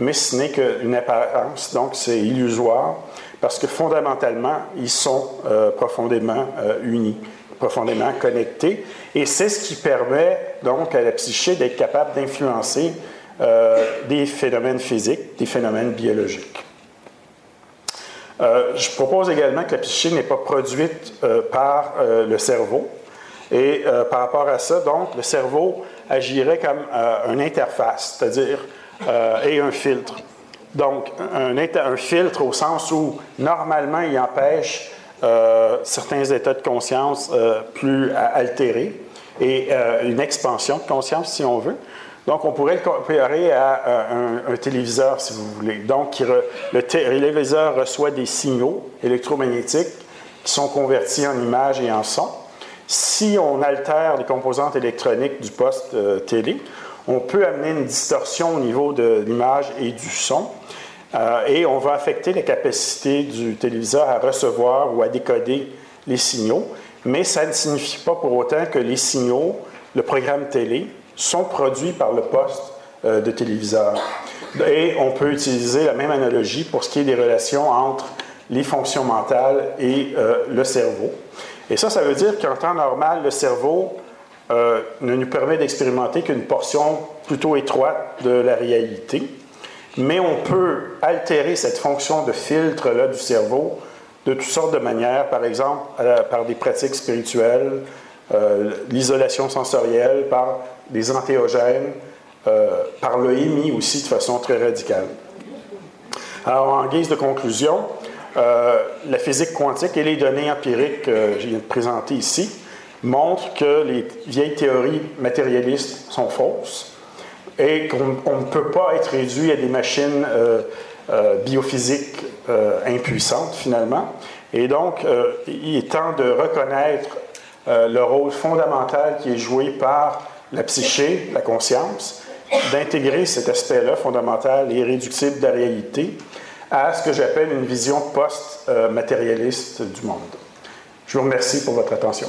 [SPEAKER 2] mais ce n'est qu'une apparence, donc c'est illusoire parce que fondamentalement, ils sont euh, profondément euh, unis, profondément connectés. Et c'est ce qui permet donc à la psyché d'être capable d'influencer euh, des phénomènes physiques, des phénomènes biologiques. je propose également que la psyché n'est pas produite par le cerveau. Et par rapport à ça, donc, le cerveau agirait comme une interface, c'est-à-dire et un filtre. Donc, un, filtre au sens où, normalement, il empêche certains états de conscience plus altérés et une expansion de conscience, si on veut. Donc, on pourrait le comparer à un, téléviseur, si vous voulez. Donc, le téléviseur reçoit des signaux électromagnétiques qui sont convertis en images et en son. Si on altère les composantes électroniques du poste euh, télé, on peut amener une distorsion au niveau de l'image et du son. Euh, et on va affecter la capacité du téléviseur à recevoir ou à décoder les signaux. Mais ça ne signifie pas pour autant que les signaux, le programme télé, sont produits par le poste euh, de téléviseur. Et on peut utiliser la même analogie pour ce qui est des relations entre les fonctions mentales et euh, le cerveau. Et ça, ça veut dire qu'en temps normal, le cerveau euh, ne nous permet d'expérimenter qu'une portion plutôt étroite de la réalité. Mais on peut altérer cette fonction de filtre-là du cerveau de toutes sortes de manières, par exemple par des pratiques spirituelles, l'isolation sensorielle, par des antéogènes, euh, par le aussi de façon très radicale. Alors, en guise de conclusion, euh, la physique quantique et les données empiriques que je viens de présenter ici montrent que les vieilles théories matérialistes sont fausses et qu'on ne peut pas être réduit à des machines euh, biophysiques impuissantes finalement. Et donc, il est temps de reconnaître le rôle fondamental qui est joué par la psyché, la conscience, d'intégrer cet aspect-là fondamental et irréductible de la réalité à ce que j'appelle une vision post-matérialiste du monde. Je vous remercie pour votre attention.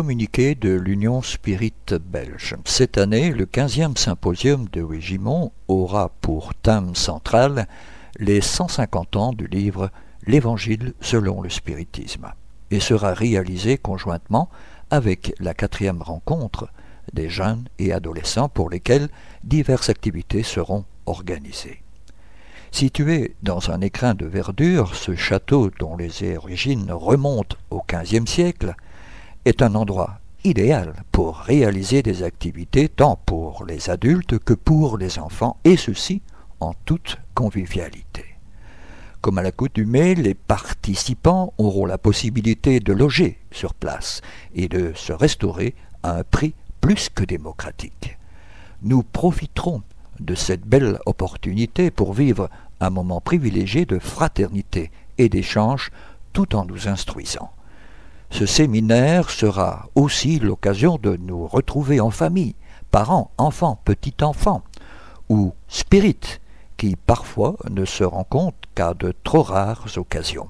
[SPEAKER 1] Communiqué de l'Union Spirit belge. Cette année, le 15e symposium de Wigimont aura pour thème central les 150 ans du livre L'Évangile selon le spiritisme et sera réalisé conjointement avec la quatrième rencontre des jeunes et adolescents pour lesquels diverses activités seront organisées. Situé dans un écrin de verdure, ce château dont les origines remontent au XVe siècle est un endroit idéal pour réaliser des activités tant pour les adultes que pour les enfants, et ceci en toute convivialité. Comme à l'accoutumée, les participants auront la possibilité de loger sur place et de se restaurer à un prix plus que démocratique. Nous profiterons de cette belle opportunité pour vivre un moment privilégié de fraternité et d'échange tout en nous instruisant. Ce séminaire sera aussi l'occasion de nous retrouver en famille, parents, enfants, petits-enfants, ou spirites, qui parfois ne se rencontrent qu'à de trop rares occasions.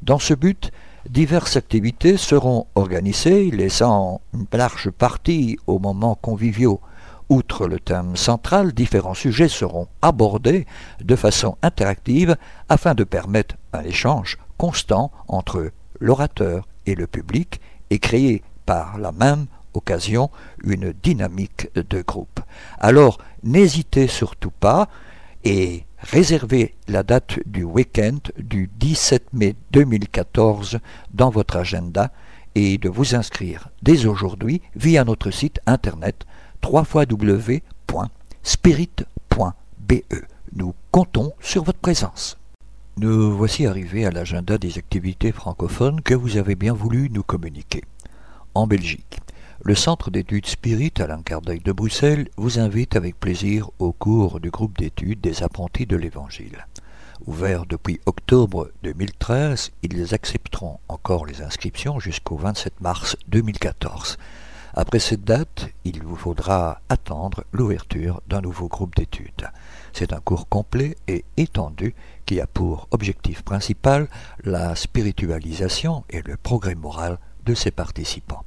[SPEAKER 1] Dans ce but, diverses activités seront organisées, laissant une large partie aux moments conviviaux. Outre le thème central, différents sujets seront abordés de façon interactive afin de permettre un échange constant entre l'orateur et le public et créer par la même occasion une dynamique de groupe. Alors n'hésitez surtout pas et réservez la date du week-end du 17 mai 2014 dans votre agenda et de vous inscrire dès aujourd'hui via notre site internet www.spirit.be. Nous comptons sur votre présence. Nous voici arrivés à l'agenda des activités francophones que vous avez bien voulu nous communiquer. En Belgique, le Centre d'études Spirit Alain Kardec de Bruxelles vous invite avec plaisir au cours du groupe d'études des apprentis de l'Évangile. Ouvert depuis octobre 2013, ils accepteront encore les inscriptions jusqu'au 27 mars 2014. Après cette date, il vous faudra attendre l'ouverture d'un nouveau groupe d'études. C'est un cours complet et étendu qui a pour objectif principal la spiritualisation et le progrès moral de ses participants.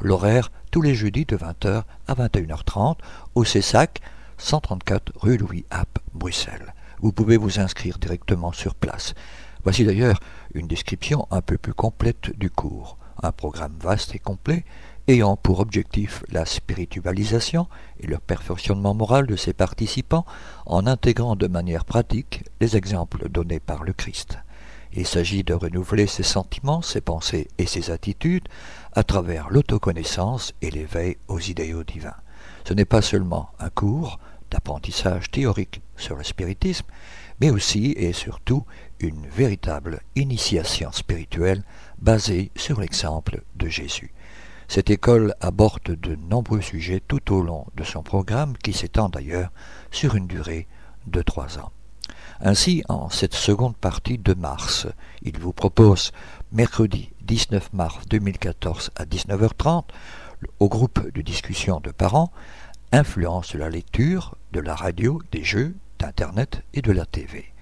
[SPEAKER 1] L'horaire tous les jeudis de 20h à 21h30 au CESAC 134 rue Louis App, Bruxelles. Vous pouvez vous inscrire directement sur place. Voici d'ailleurs une description un peu plus complète du cours. Un programme vaste et complet ayant pour objectif la spiritualisation et le perfectionnement moral de ses participants en intégrant de manière pratique les exemples donnés par le Christ. Il s'agit de renouveler ses sentiments, ses pensées et ses attitudes à travers l'autoconnaissance et l'éveil aux idéaux divins. Ce n'est pas seulement un cours d'apprentissage théorique sur le spiritisme, mais aussi et surtout une véritable initiation spirituelle basée sur l'exemple de Jésus. Cette école aborde de nombreux sujets tout au long de son programme qui s'étend d'ailleurs sur une durée de trois ans. Ainsi, en cette seconde partie de mars, il vous propose mercredi 19 mars 2014 à 19h30 au groupe de discussion de parents Influence de la lecture, de la radio, des jeux, d'Internet et de la TV.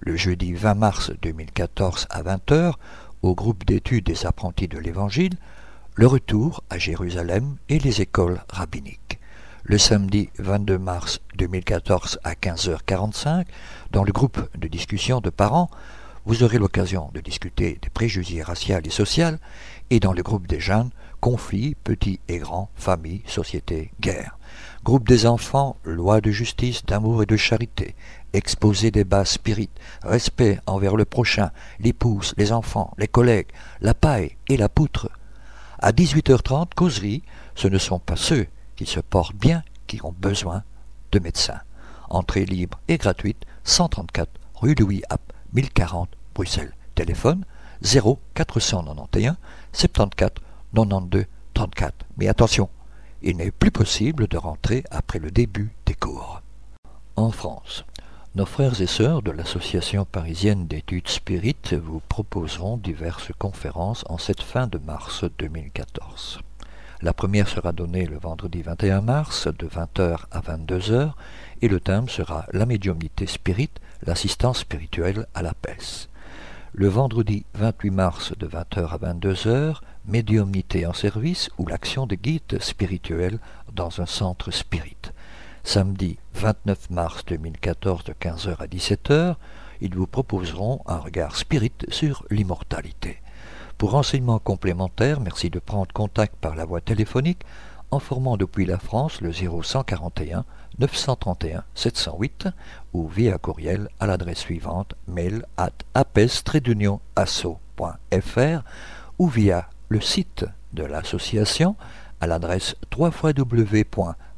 [SPEAKER 1] Le jeudi 20 mars 2014 à 20h au groupe d'études des apprentis de l'Évangile le retour à Jérusalem et les écoles rabbiniques. Le samedi 22 mars 2014 à 15h45, dans le groupe de discussion de parents, vous aurez l'occasion de discuter des préjugés raciaux et sociaux, et dans le groupe des jeunes, conflits, petits et grands, famille, société, guerre. Groupe des enfants, loi de justice, d'amour et de charité, exposé des bas spirites, respect envers le prochain, l'épouse, les enfants, les collègues, la paille et la poutre, à 18h30, causerie, ce ne sont pas ceux qui se portent bien qui ont besoin de médecins. Entrée libre et gratuite, 134 rue Louis App, 1040 Bruxelles. Téléphone 0 491 74 92 34. Mais attention, il n'est plus possible de rentrer après le début des cours. En France, nos frères et sœurs de l'Association parisienne d'études spirites vous proposeront diverses conférences en cette fin de mars 2014. La première sera donnée le vendredi 21 mars de 20h à 22h et le thème sera la médiumnité spirite, l'assistance spirituelle à la paix. Le vendredi 28 mars de 20h à 22h, médiumnité en service ou l'action de guide spirituel dans un centre spirit. Samedi 29 mars 2014 de 15h à 17h, ils vous proposeront un regard spirit sur l'immortalité. Pour renseignements complémentaires, merci de prendre contact par la voie téléphonique en formant depuis la France le 0141 931 708 ou via courriel à l'adresse suivante mail at apes-asso.fr ou via le site de l'association à l'adresse www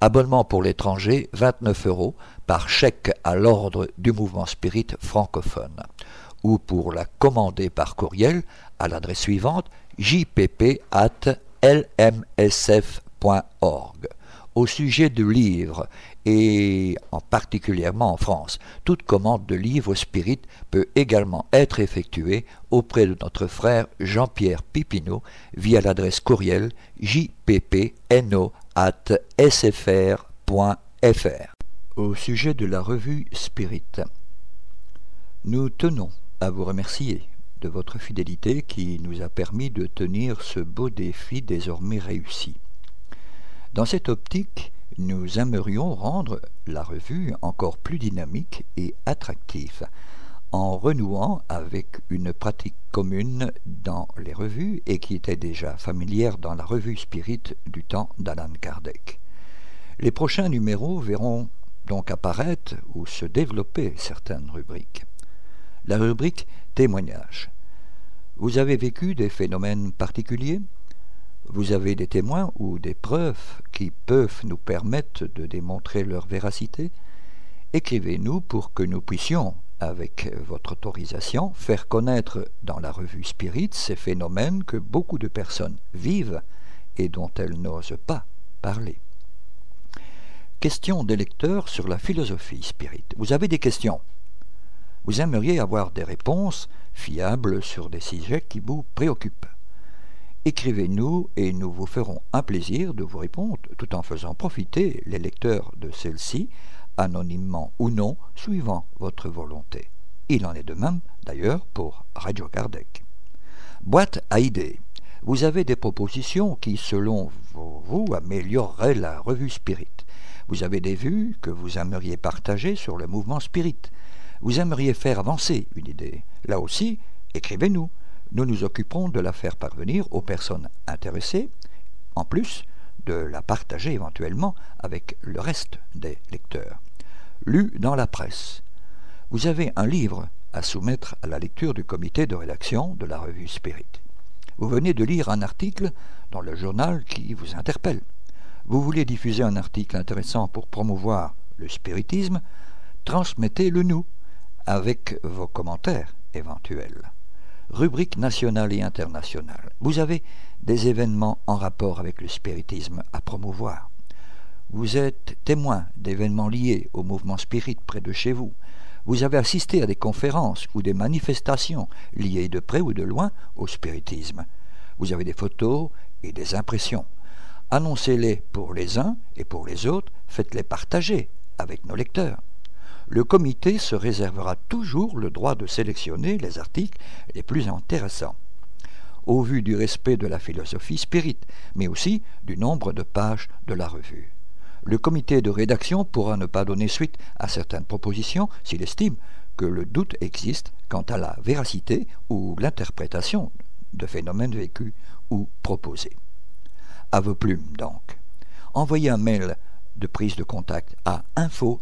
[SPEAKER 1] Abonnement pour l'étranger, 29 euros, par chèque à l'ordre du mouvement Spirit francophone. Ou pour la commander par courriel à l'adresse suivante, jpp.lmsf.org. Au sujet de livres, et en particulièrement en France, toute commande de livres spirit peut également être effectuée auprès de notre frère Jean-Pierre Pipineau via l'adresse courriel jppno.sfr.fr. Au sujet de la revue Spirit, nous tenons à vous remercier de votre fidélité qui nous a permis de tenir ce beau défi désormais réussi. Dans cette optique, nous aimerions rendre la revue encore plus dynamique et attractive, en renouant avec une pratique commune dans les revues et qui était déjà familière dans la revue Spirit du temps d'Alan Kardec. Les prochains numéros verront donc apparaître ou se développer certaines rubriques. La rubrique témoignage. Vous avez vécu des phénomènes particuliers? Vous avez des témoins ou des preuves qui peuvent nous permettre de démontrer leur véracité? Écrivez-nous pour que nous puissions, avec votre autorisation, faire connaître dans la revue Spirit ces phénomènes que beaucoup de personnes vivent et dont elles n'osent pas parler. Question des lecteurs sur la philosophie spirit. Vous avez des questions? Vous aimeriez avoir des réponses fiables sur des sujets qui vous préoccupent. Écrivez-nous et nous vous ferons un plaisir de vous répondre tout en faisant profiter les lecteurs de celles-ci, anonymement ou non, suivant votre volonté. Il en est de même, d'ailleurs, pour Radio Kardec. Boîte à idées. Vous avez des propositions qui, selon vous, amélioreraient la revue Spirit. Vous avez des vues que vous aimeriez partager sur le mouvement Spirit vous aimeriez faire avancer une idée, là aussi, écrivez-nous. Nous nous occuperons de la faire parvenir aux personnes intéressées, en plus de la partager éventuellement avec le reste des lecteurs. Lu dans la presse. Vous avez un livre à soumettre à la lecture du comité de rédaction de la revue Spirit. Vous venez de lire un article dans le journal qui vous interpelle. Vous voulez diffuser un article intéressant pour promouvoir le spiritisme, transmettez-le nous avec vos commentaires éventuels. Rubrique nationale et internationale. Vous avez des événements en rapport avec le spiritisme à promouvoir. Vous êtes témoin d'événements liés au mouvement spirit près de chez vous. Vous avez assisté à des conférences ou des manifestations liées de près ou de loin au spiritisme. Vous avez des photos et des impressions. Annoncez-les pour les uns et pour les autres, faites-les partager avec nos lecteurs le comité se réservera toujours le droit de sélectionner les articles les plus intéressants, au vu du respect de la philosophie spirit, mais aussi du nombre de pages de la revue. Le comité de rédaction pourra ne pas donner suite à certaines propositions s'il estime que le doute existe quant à la véracité ou l'interprétation de phénomènes vécus ou proposés. À vos plumes donc. Envoyez un mail de prise de contact à info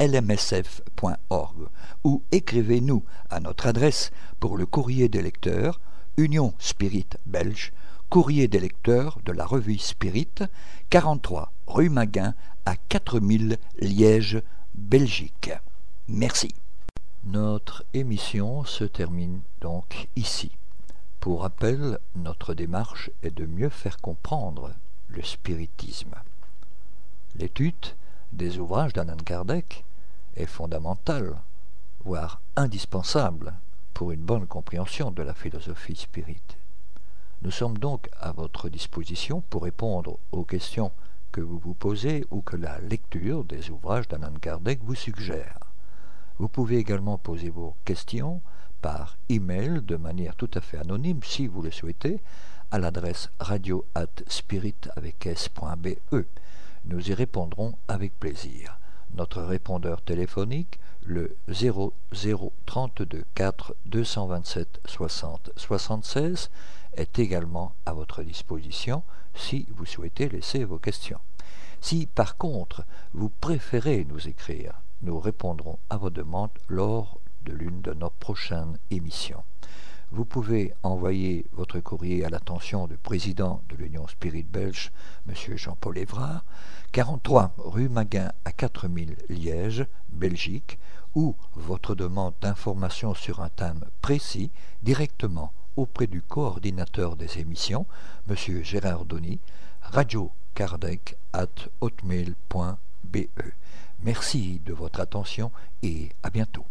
[SPEAKER 1] lmsf.org ou écrivez-nous à notre adresse pour le courrier des lecteurs, Union Spirit Belge, courrier des lecteurs de la revue Spirit, 43 rue Maguin à 4000 Liège, Belgique. Merci. Notre émission se termine donc ici. Pour rappel, notre démarche est de mieux faire comprendre le spiritisme. L'étude des ouvrages d'Alan Kardec est fondamental, voire indispensable pour une bonne compréhension de la philosophie spirite. Nous sommes donc à votre disposition pour répondre aux questions que vous vous posez ou que la lecture des ouvrages d'Alan Kardec vous suggère. Vous pouvez également poser vos questions par email de manière tout à fait anonyme si vous le souhaitez à l'adresse radio at spirit avec s.be. Nous y répondrons avec plaisir. Notre répondeur téléphonique, le 0032 4 227 60 76, est également à votre disposition si vous souhaitez laisser vos questions. Si par contre vous préférez nous écrire, nous répondrons à vos demandes lors de l'une de nos prochaines émissions. Vous pouvez envoyer votre courrier à l'attention du président de l'Union Spirit Belge, M. Jean-Paul Évrard, 43 rue Maguin à 4000 Liège, Belgique, ou votre demande d'information sur un thème précis directement auprès du coordinateur des émissions, M. Gérard Donny, radiocardec at hotmail.be. Merci de votre attention et à bientôt.